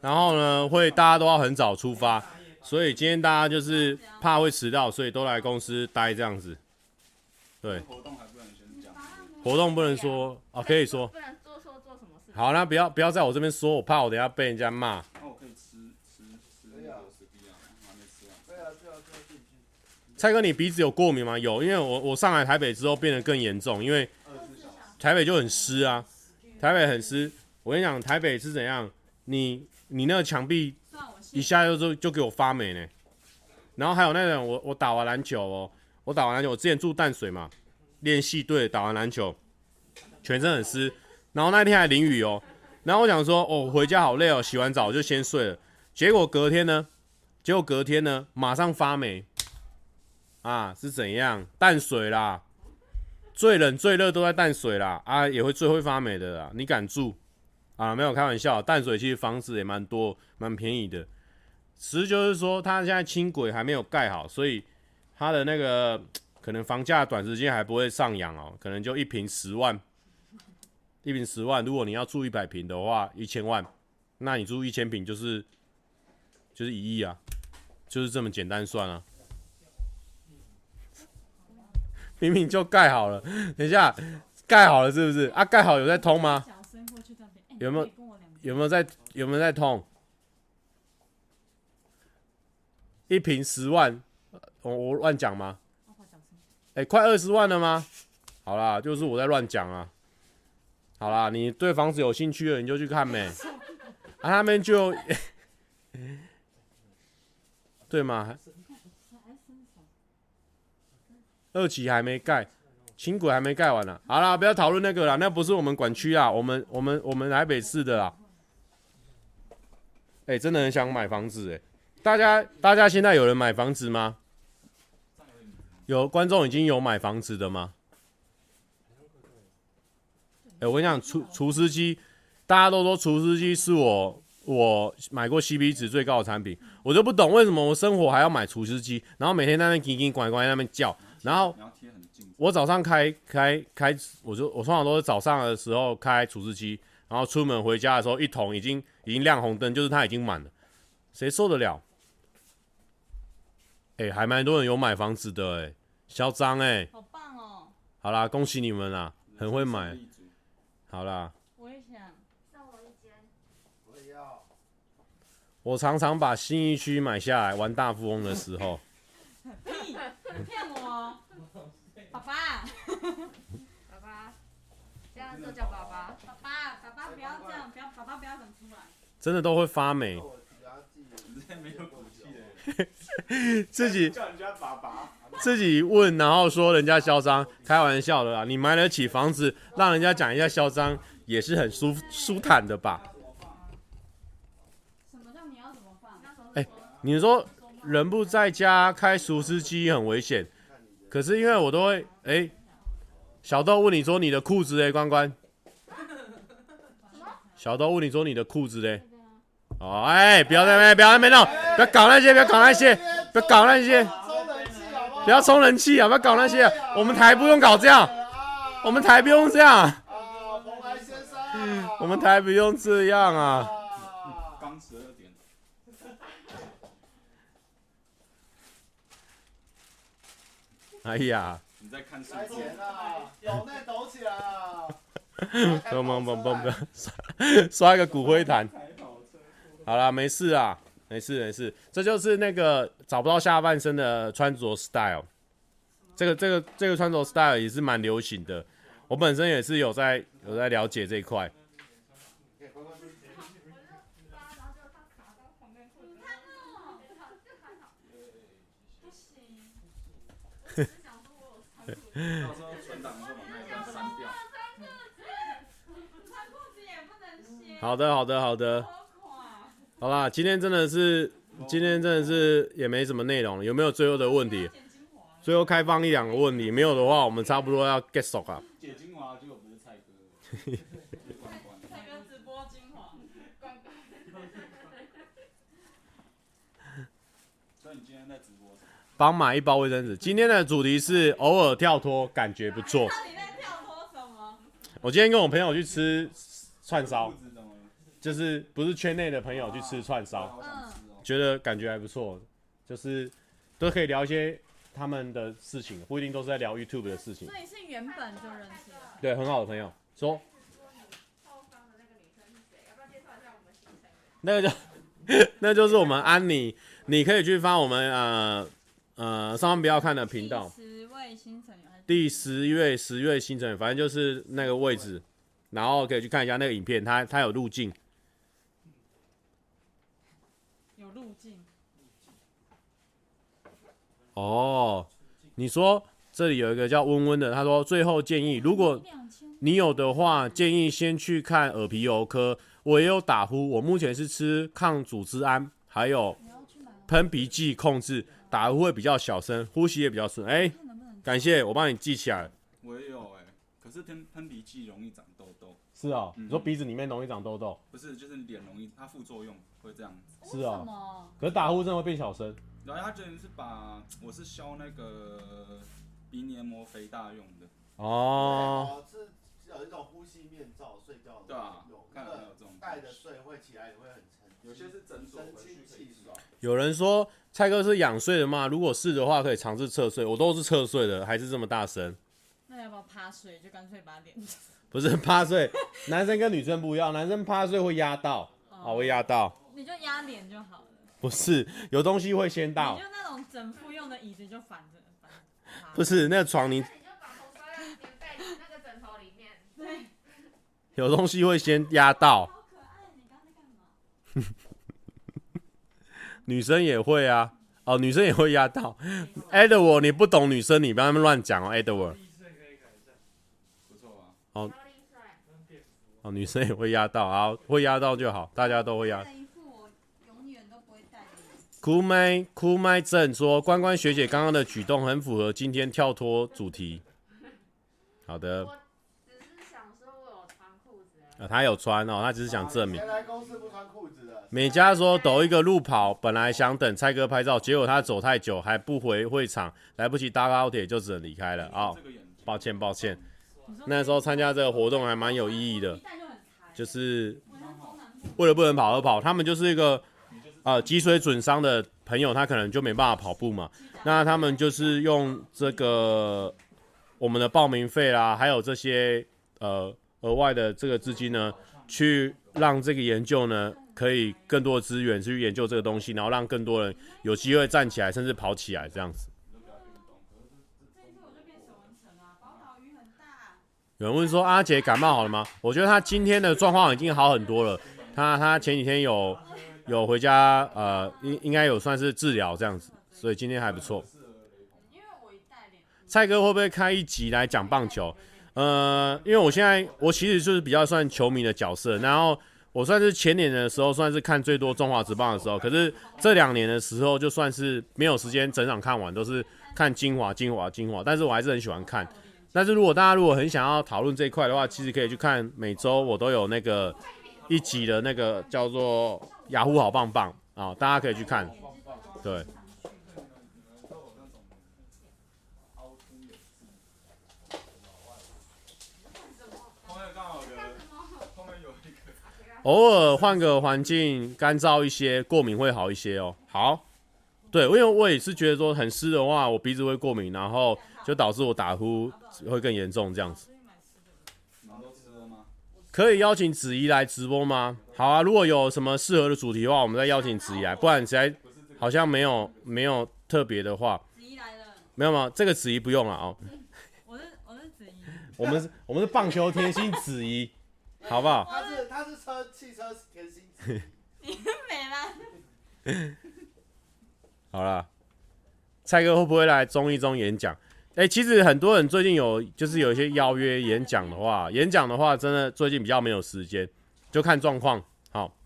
Speaker 1: 然后呢，会大家都要很早出发，所以今天大家就是怕会迟到，所以都来公司待这样子。对。
Speaker 4: 活动还不能先讲。
Speaker 1: 活动不能说啊，可以说。
Speaker 3: 不能做说做什么事。
Speaker 1: 好，那不要不要在我这边说，我怕我等下被人家骂。
Speaker 4: 那我可以吃吃吃那个史迪亚吗？我还没吃完。
Speaker 2: 对啊，对啊，对啊，对啊。
Speaker 1: 蔡哥，你鼻子有过敏吗？有，因为我我上来台北之后变得更严重，因为台北就很湿啊，台北很湿。我跟你讲，台北是怎样？你你那个墙壁一下就就就给我发霉呢。然后还有那种，我我打完篮球哦，我打完篮球，我之前住淡水嘛。练系队打完篮球，全身很湿，然后那天还淋雨哦。然后我想说，哦，回家好累哦，洗完澡就先睡了。结果隔天呢？结果隔天呢？马上发霉啊！是怎样？淡水啦，最冷最热都在淡水啦啊，也会最会发霉的啦。你敢住啊？没有开玩笑，淡水其实房子也蛮多，蛮便宜的。其实就是说，他现在轻轨还没有盖好，所以他的那个。可能房价短时间还不会上扬哦，可能就一平十万，一平十万。如果你要住一百平的话，一千万，那你住一千平就是就是一亿啊，就是这么简单算啊。明明就盖好了，等一下盖好了是不是啊？盖好有在通吗？有没有有没有在有没有在通？一瓶十万，我我乱讲吗？哎、欸，快二十万了吗？好啦，就是我在乱讲啊。好啦，你对房子有兴趣了，你就去看呗。啊，他们就，对吗？二期还没盖，轻轨还没盖完呢。好啦，不要讨论那个啦，那不是我们管区啊，我们我们我们台北市的啦。哎、欸，真的很想买房子哎、欸，大家大家现在有人买房子吗？有观众已经有买房子的吗？哎、欸，我跟你讲，厨厨师机，大家都说厨师机是我我买过 CP 值最高的产品，我就不懂为什么我生活还要买厨师机，然后每天在那边叮叮咣咣在那边叫，然后我早上开开开，我就我通常都是早上的时候开厨师机，然后出门回家的时候一桶已经已经亮红灯，就是它已经满了，谁受得了？哎、欸，还蛮多人有买房子的、欸，哎，嚣张，哎，
Speaker 3: 好棒哦！
Speaker 1: 好啦，恭喜你们啦，很会买。好啦，
Speaker 3: 我也想，送我一间。
Speaker 1: 我也要。我常常把新一区买下来玩大富翁的时候，
Speaker 3: 骗我，爸爸，爸爸，这样就叫爸爸，爸爸，爸爸不要这样，不要，爸爸不要整出来，
Speaker 1: 真的都会发霉。
Speaker 4: 没有骨气的，
Speaker 1: 自己
Speaker 2: 叫人家爸爸，
Speaker 1: 自己问，然后说人家嚣张，开玩笑的啦。你买得起房子，让人家讲一下嚣张，也是很舒舒坦的吧？
Speaker 3: 什么叫你要怎么放？
Speaker 1: 哎、你说人不在家开除湿机很危险，可是因为我都会哎、小豆问你说你的裤子嘞，关关。小豆问你说你的裤子嘞。哦，哎，不要在那边，不要在那边弄，不要搞那些，不要搞那些，不要搞那些，
Speaker 2: 不
Speaker 1: 要充人气啊！不要搞那些，我们台不用搞这样，我们台不用这样，
Speaker 2: 啊，蓬莱先生，
Speaker 1: 我们台不用这样啊。
Speaker 2: 啊，
Speaker 4: 刚十二点，
Speaker 1: 哎呀，
Speaker 4: 你在看数
Speaker 2: 来
Speaker 4: 字？
Speaker 2: 钱啊，有内抖起来啊！
Speaker 1: 蹦蹦蹦蹦蹦，刷刷一个骨灰坛。好啦，没事啊，没事没事，这就是那个找不到下半身的穿着 style。这个这个这个穿着 style 也是蛮流行的，我本身也是有在有在了解这一块。
Speaker 4: 到时候存档的时候把那一段删掉。
Speaker 3: 穿裤子也不能歇，
Speaker 1: 好的好的好的，好啦，今天真的是今天真的是也没什么内容，有没有最后的问题？最后开放一两个问题，没有的话，我们差不多要 get 熟啊。
Speaker 4: 解精华结果不是菜哥，是关关。
Speaker 3: 蔡哥直播精华，
Speaker 4: 所以你今天在直播什么？
Speaker 1: 帮买一包卫生纸。今天的主题是偶尔跳脱，感觉不错。
Speaker 3: 到底在跳脱什么？
Speaker 1: 我今天跟我朋友去吃串
Speaker 4: 烧？
Speaker 1: 就是不是圈内的朋友去吃串
Speaker 4: 烧。
Speaker 1: 觉得感觉还不错，就是都可以聊一些他们的事情，不一定都是在聊 YouTube 的事情。
Speaker 3: 所以是原本就认识的。
Speaker 1: 对，很好的朋友说，那个就 那就是我们安妮，你可以去发我们呃呃上班不要看的频道，
Speaker 3: 十位新成员
Speaker 1: 第十月十月新成员，反正就是那个位置，然后可以去看一下那个影片，它它有路径。
Speaker 3: 有路径？
Speaker 1: 哦，你说这里有一个叫温温的，他说最后建议，如果你有的话，建议先去看耳鼻喉科。我也有打呼，我目前是吃抗组织胺，还有喷鼻剂控制，打呼会比较小声，呼吸也比较顺。哎、感谢，我帮你记起来。
Speaker 4: 我也有哎、可是喷喷鼻剂容易长痘痘，
Speaker 1: 是哦，
Speaker 4: 嗯。
Speaker 1: 你说鼻子里面容易长痘痘，
Speaker 4: 不是就是脸容易，它副作用会这样。子。
Speaker 1: 是哦
Speaker 3: 为什么？
Speaker 1: 可是打呼真的会变小声。
Speaker 4: 然后他觉得是把我是消那个鼻黏膜肥大用的，
Speaker 1: 哦，
Speaker 2: 是有一种呼吸面罩，睡觉的
Speaker 4: 对啊
Speaker 2: 有，
Speaker 4: 看
Speaker 2: 那个
Speaker 4: 有没有这种
Speaker 2: 戴着睡会起来也会很沉，
Speaker 4: 有些是诊所。
Speaker 1: 有人说蔡哥是仰睡的吗？如果是的话，可以尝试侧睡。我都是侧睡的，还是这么大声。
Speaker 3: 那要不要趴睡？就干脆把脸。
Speaker 1: 不是趴睡，男生跟女生不一样，男生趴睡会压到，啊，会压到。
Speaker 3: 你就压脸就好了。
Speaker 1: 不是，有东西会先
Speaker 3: 你
Speaker 1: 到
Speaker 3: 就，那种整副用的椅子就反着反着。
Speaker 1: 不是那个床你
Speaker 5: 你就把头塞在棉被里那个枕头里面。
Speaker 3: 对。
Speaker 1: 有东西会先压到，
Speaker 3: 好可爱，你刚刚在干嘛？
Speaker 1: 女生也会啊，哦，女生也会压到。Edward，你不懂女生，你不要他们乱讲哦，Edward。
Speaker 4: 不错啊。
Speaker 1: 哦哦，女生也会压到，好，会压到就好，大家都
Speaker 3: 会压。
Speaker 1: 酷麦酷麦正说，关关学姐刚刚的举动很符合今天跳脱主题。好的，
Speaker 5: 我只是想说我有穿裤子而已。
Speaker 1: 呃，他有穿哦，他只是想证明
Speaker 2: 谁。来公司不穿裤子的？
Speaker 1: 美嘉说抖一个路跑，本来想等蔡哥拍照，结果他走太久还不回会场，来不及搭高铁就只能离开了啊、抱歉抱歉，那时候参加这个活动还蛮有意义的
Speaker 3: 就
Speaker 1: 是为了不能跑而跑。他们就是一个呃脊髓损伤的朋友，他可能就没办法跑步嘛。那他们就是用这个我们的报名费啦，还有这些呃额外的这个资金呢，去让这个研究呢可以更多的资源去研究这个东西，然后让更多人有机会站起来，甚至跑起来这样子。有人问说阿杰感冒好了吗？我觉得他今天的状况已经好很多了。他他前几天有有回家，呃，应应该有算是治疗这样子，所以今天还不错。蔡哥会不会开一集来讲棒球？呃，因为我现在我其实就是比较算球迷的角色，然后我算是前年的时候算是看最多中华职棒的时候，可是这两年的时候就算是没有时间整场看完，都是看精华、精华、精华，但是我还是很喜欢看。但是如果大家如果很想要讨论这一块的话，其实可以去看每周我都有那个一集的那个叫做雅虎好棒棒啊，大家可以去看。对。偶尔换个环境，干燥一些，过敏会好一些哦。好，对，因为我也是觉得说很湿的话，我鼻子会过敏，然后就导致我打呼。会更严重这样子。可以邀请子怡来直播吗？好啊，如果有什么适合的主题的话，我们再邀请子怡来。不然实在好像没有没有特别的话。子怡来了。没有吗？这个子怡不用了哦。
Speaker 3: 我是我是子怡。
Speaker 1: 我们是我们是棒球甜心子怡，好不好？
Speaker 2: 他是他是车汽车甜心子。
Speaker 3: 你美了。
Speaker 1: 好了，蔡哥会不会来综艺中演讲？哎、欸，其实很多人最近有就是有一些邀约演讲的话，演讲的话真的最近比较没有时间，就看状况。好，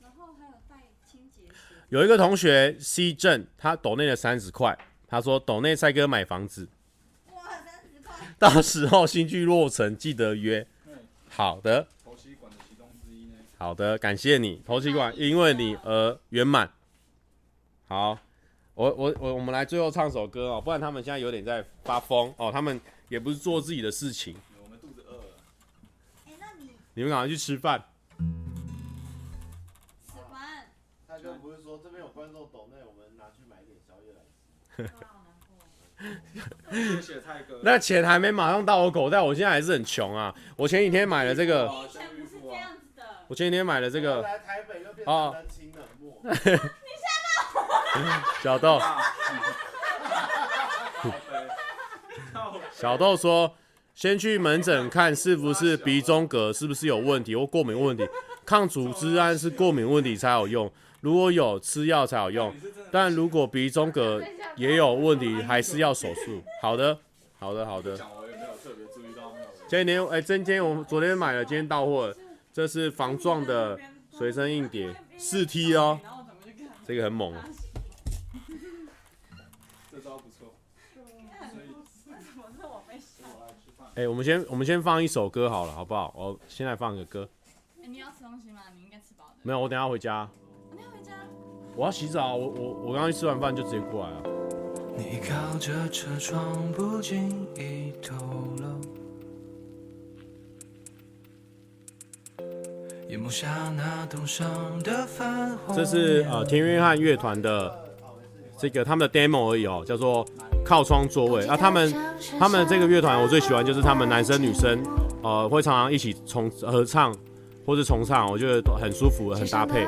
Speaker 1: 然后还有带清洁。有一个同学 C 镇，他抖内了三十块，他说抖内蔡哥买房子。哇，三十块！到时候新居落成记得约。好的。头期款的其中之一呢。好的，感谢你，头期款因为你而圆满。好。我我我我们来最后唱首歌哦，不然他们现在有点在发疯哦，他们也不是做自己的事情。
Speaker 4: 我们肚子饿了。
Speaker 3: 哎，那你
Speaker 1: 你们赶快去吃饭。
Speaker 3: 吃饭。
Speaker 2: 他就不是说这边有观众抖内，我们拿去买一点宵夜来吃。
Speaker 1: 那钱还没马上到我口袋，我现在还是很穷啊。我前几天买了这个。
Speaker 3: 以前不是这样子的。
Speaker 1: 我前几天买了这个。
Speaker 2: 来台北就变成人情冷漠。
Speaker 1: 小豆，小豆说：“先去门诊看是不是鼻中隔是不是有问题或过敏问题，抗组织胺是过敏问题才有用，如果有吃药才有用，但如果鼻中隔也有问题，还是要手术。”好的，好的，好的。前几天哎，今天我们昨天买了，今天到货了，这是防撞的随身硬碟，四 T 哦，这个很猛。这招不错哎、欸，我们先我们先放一首歌好了，好不好？我现在放个歌。
Speaker 3: 哎、欸，你要吃东西吗？你应该吃饱的。
Speaker 1: 没有，我等下回家。我要洗澡。我我我刚刚吃完饭就直接过来了。你靠着车窗不经意透露，夜幕下那栋上的泛红。这是呃田约翰乐团的这个他们的 demo 而已哦，叫做。靠窗座位啊，他们他们这个乐团我最喜欢就是他们男生女生，呃，会常常一起重合唱或是重唱，我觉得很舒服，很搭配。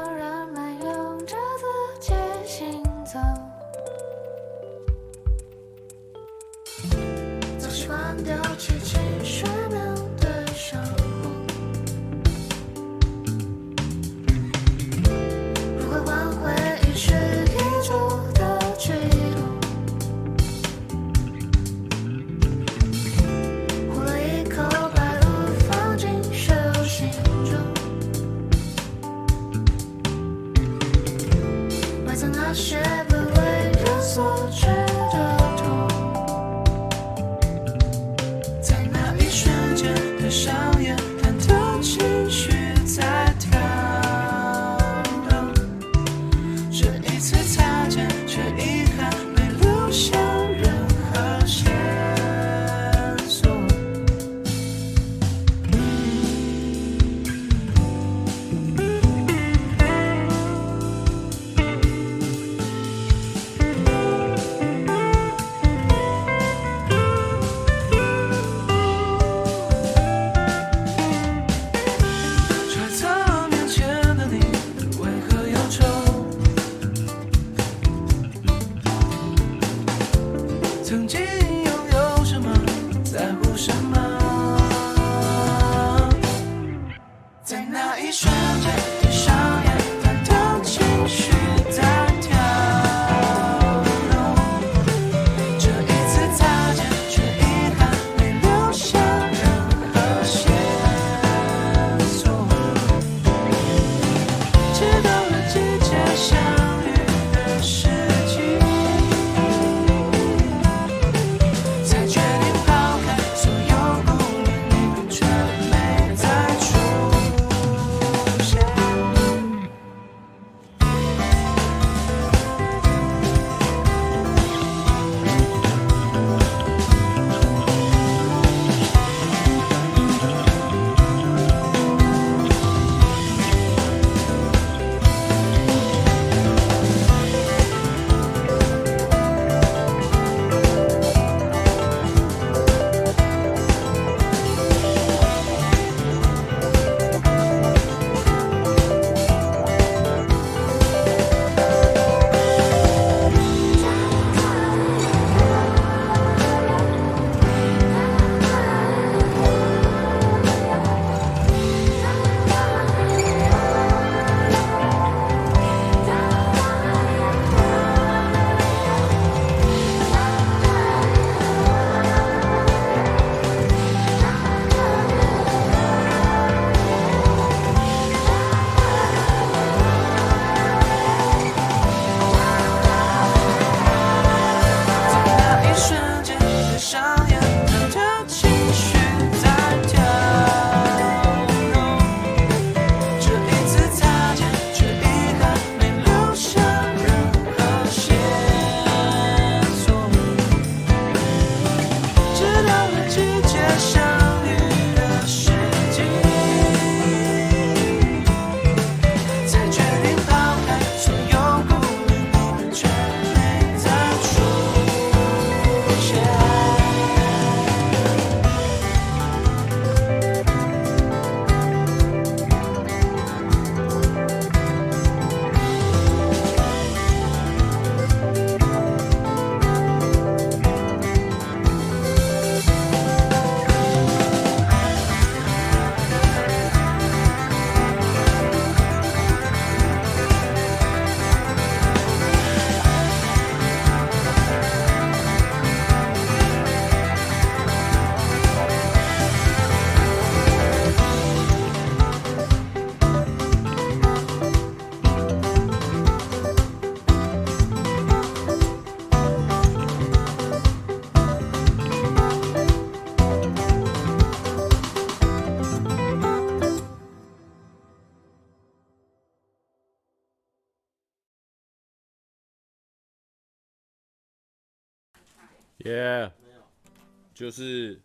Speaker 1: 就是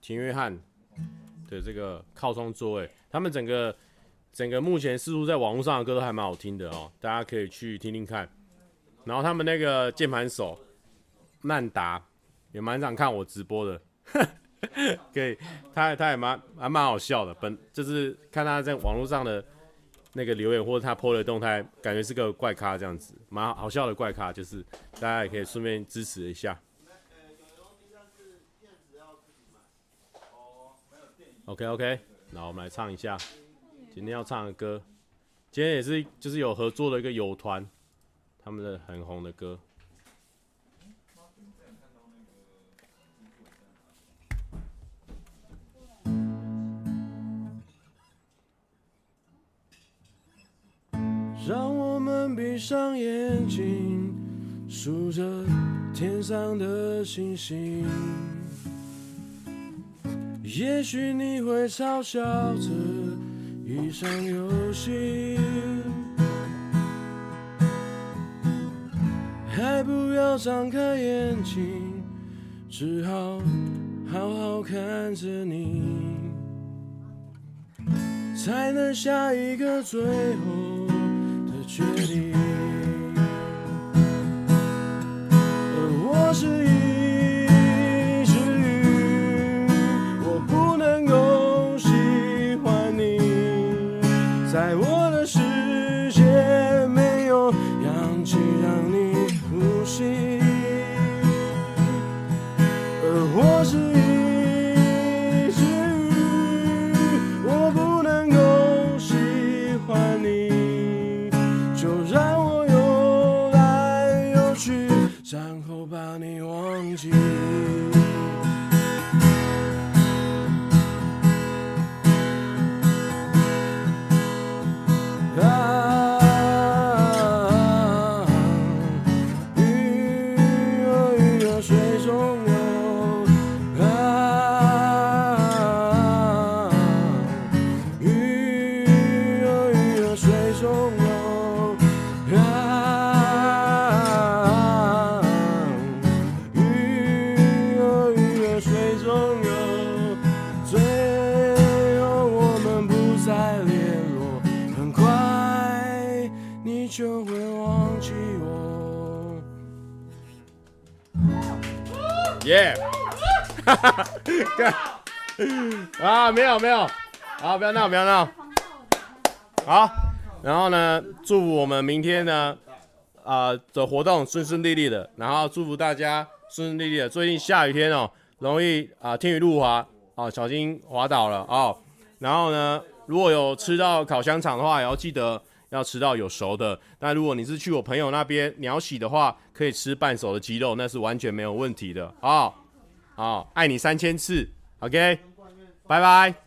Speaker 1: 田约翰的这个靠窗座位，他们整个整个目前似乎在网络上的歌都还蛮好听的哦，大家可以去听听看。然后他们那个键盘手曼达也蛮常看我直播的，可以，他他也蛮还蛮好笑的。本就是看他在网络上的那个留言或者他 PO 的动态，感觉是个怪咖这样子，蛮好笑的怪咖，就是大家也可以顺便支持一下。OK OK，那我们来唱一下今天要唱的歌。今天也是就是有合作的一个友团，他们的很红的歌。让我们闭上眼睛，数着天上的星星。也许你会嘲笑这一场游戏，还不要张开眼睛，只好好好看着你，才能下一个最后的决定。啊，没有没有，好，不要闹不要闹，好，然后呢，祝福我们明天呢，啊、呃、的活动顺顺利利的，然后祝福大家顺顺利利的。最近下雨天哦，容易啊、呃、天雨路滑啊，小心滑倒了哦。然后呢，如果有吃到烤香肠的话，也要记得。要吃到有熟的，那如果你是去我朋友那边鸟喜的话，可以吃半熟的鸡肉，那是完全没有问题的啊！好，爱你三千次，OK，拜拜。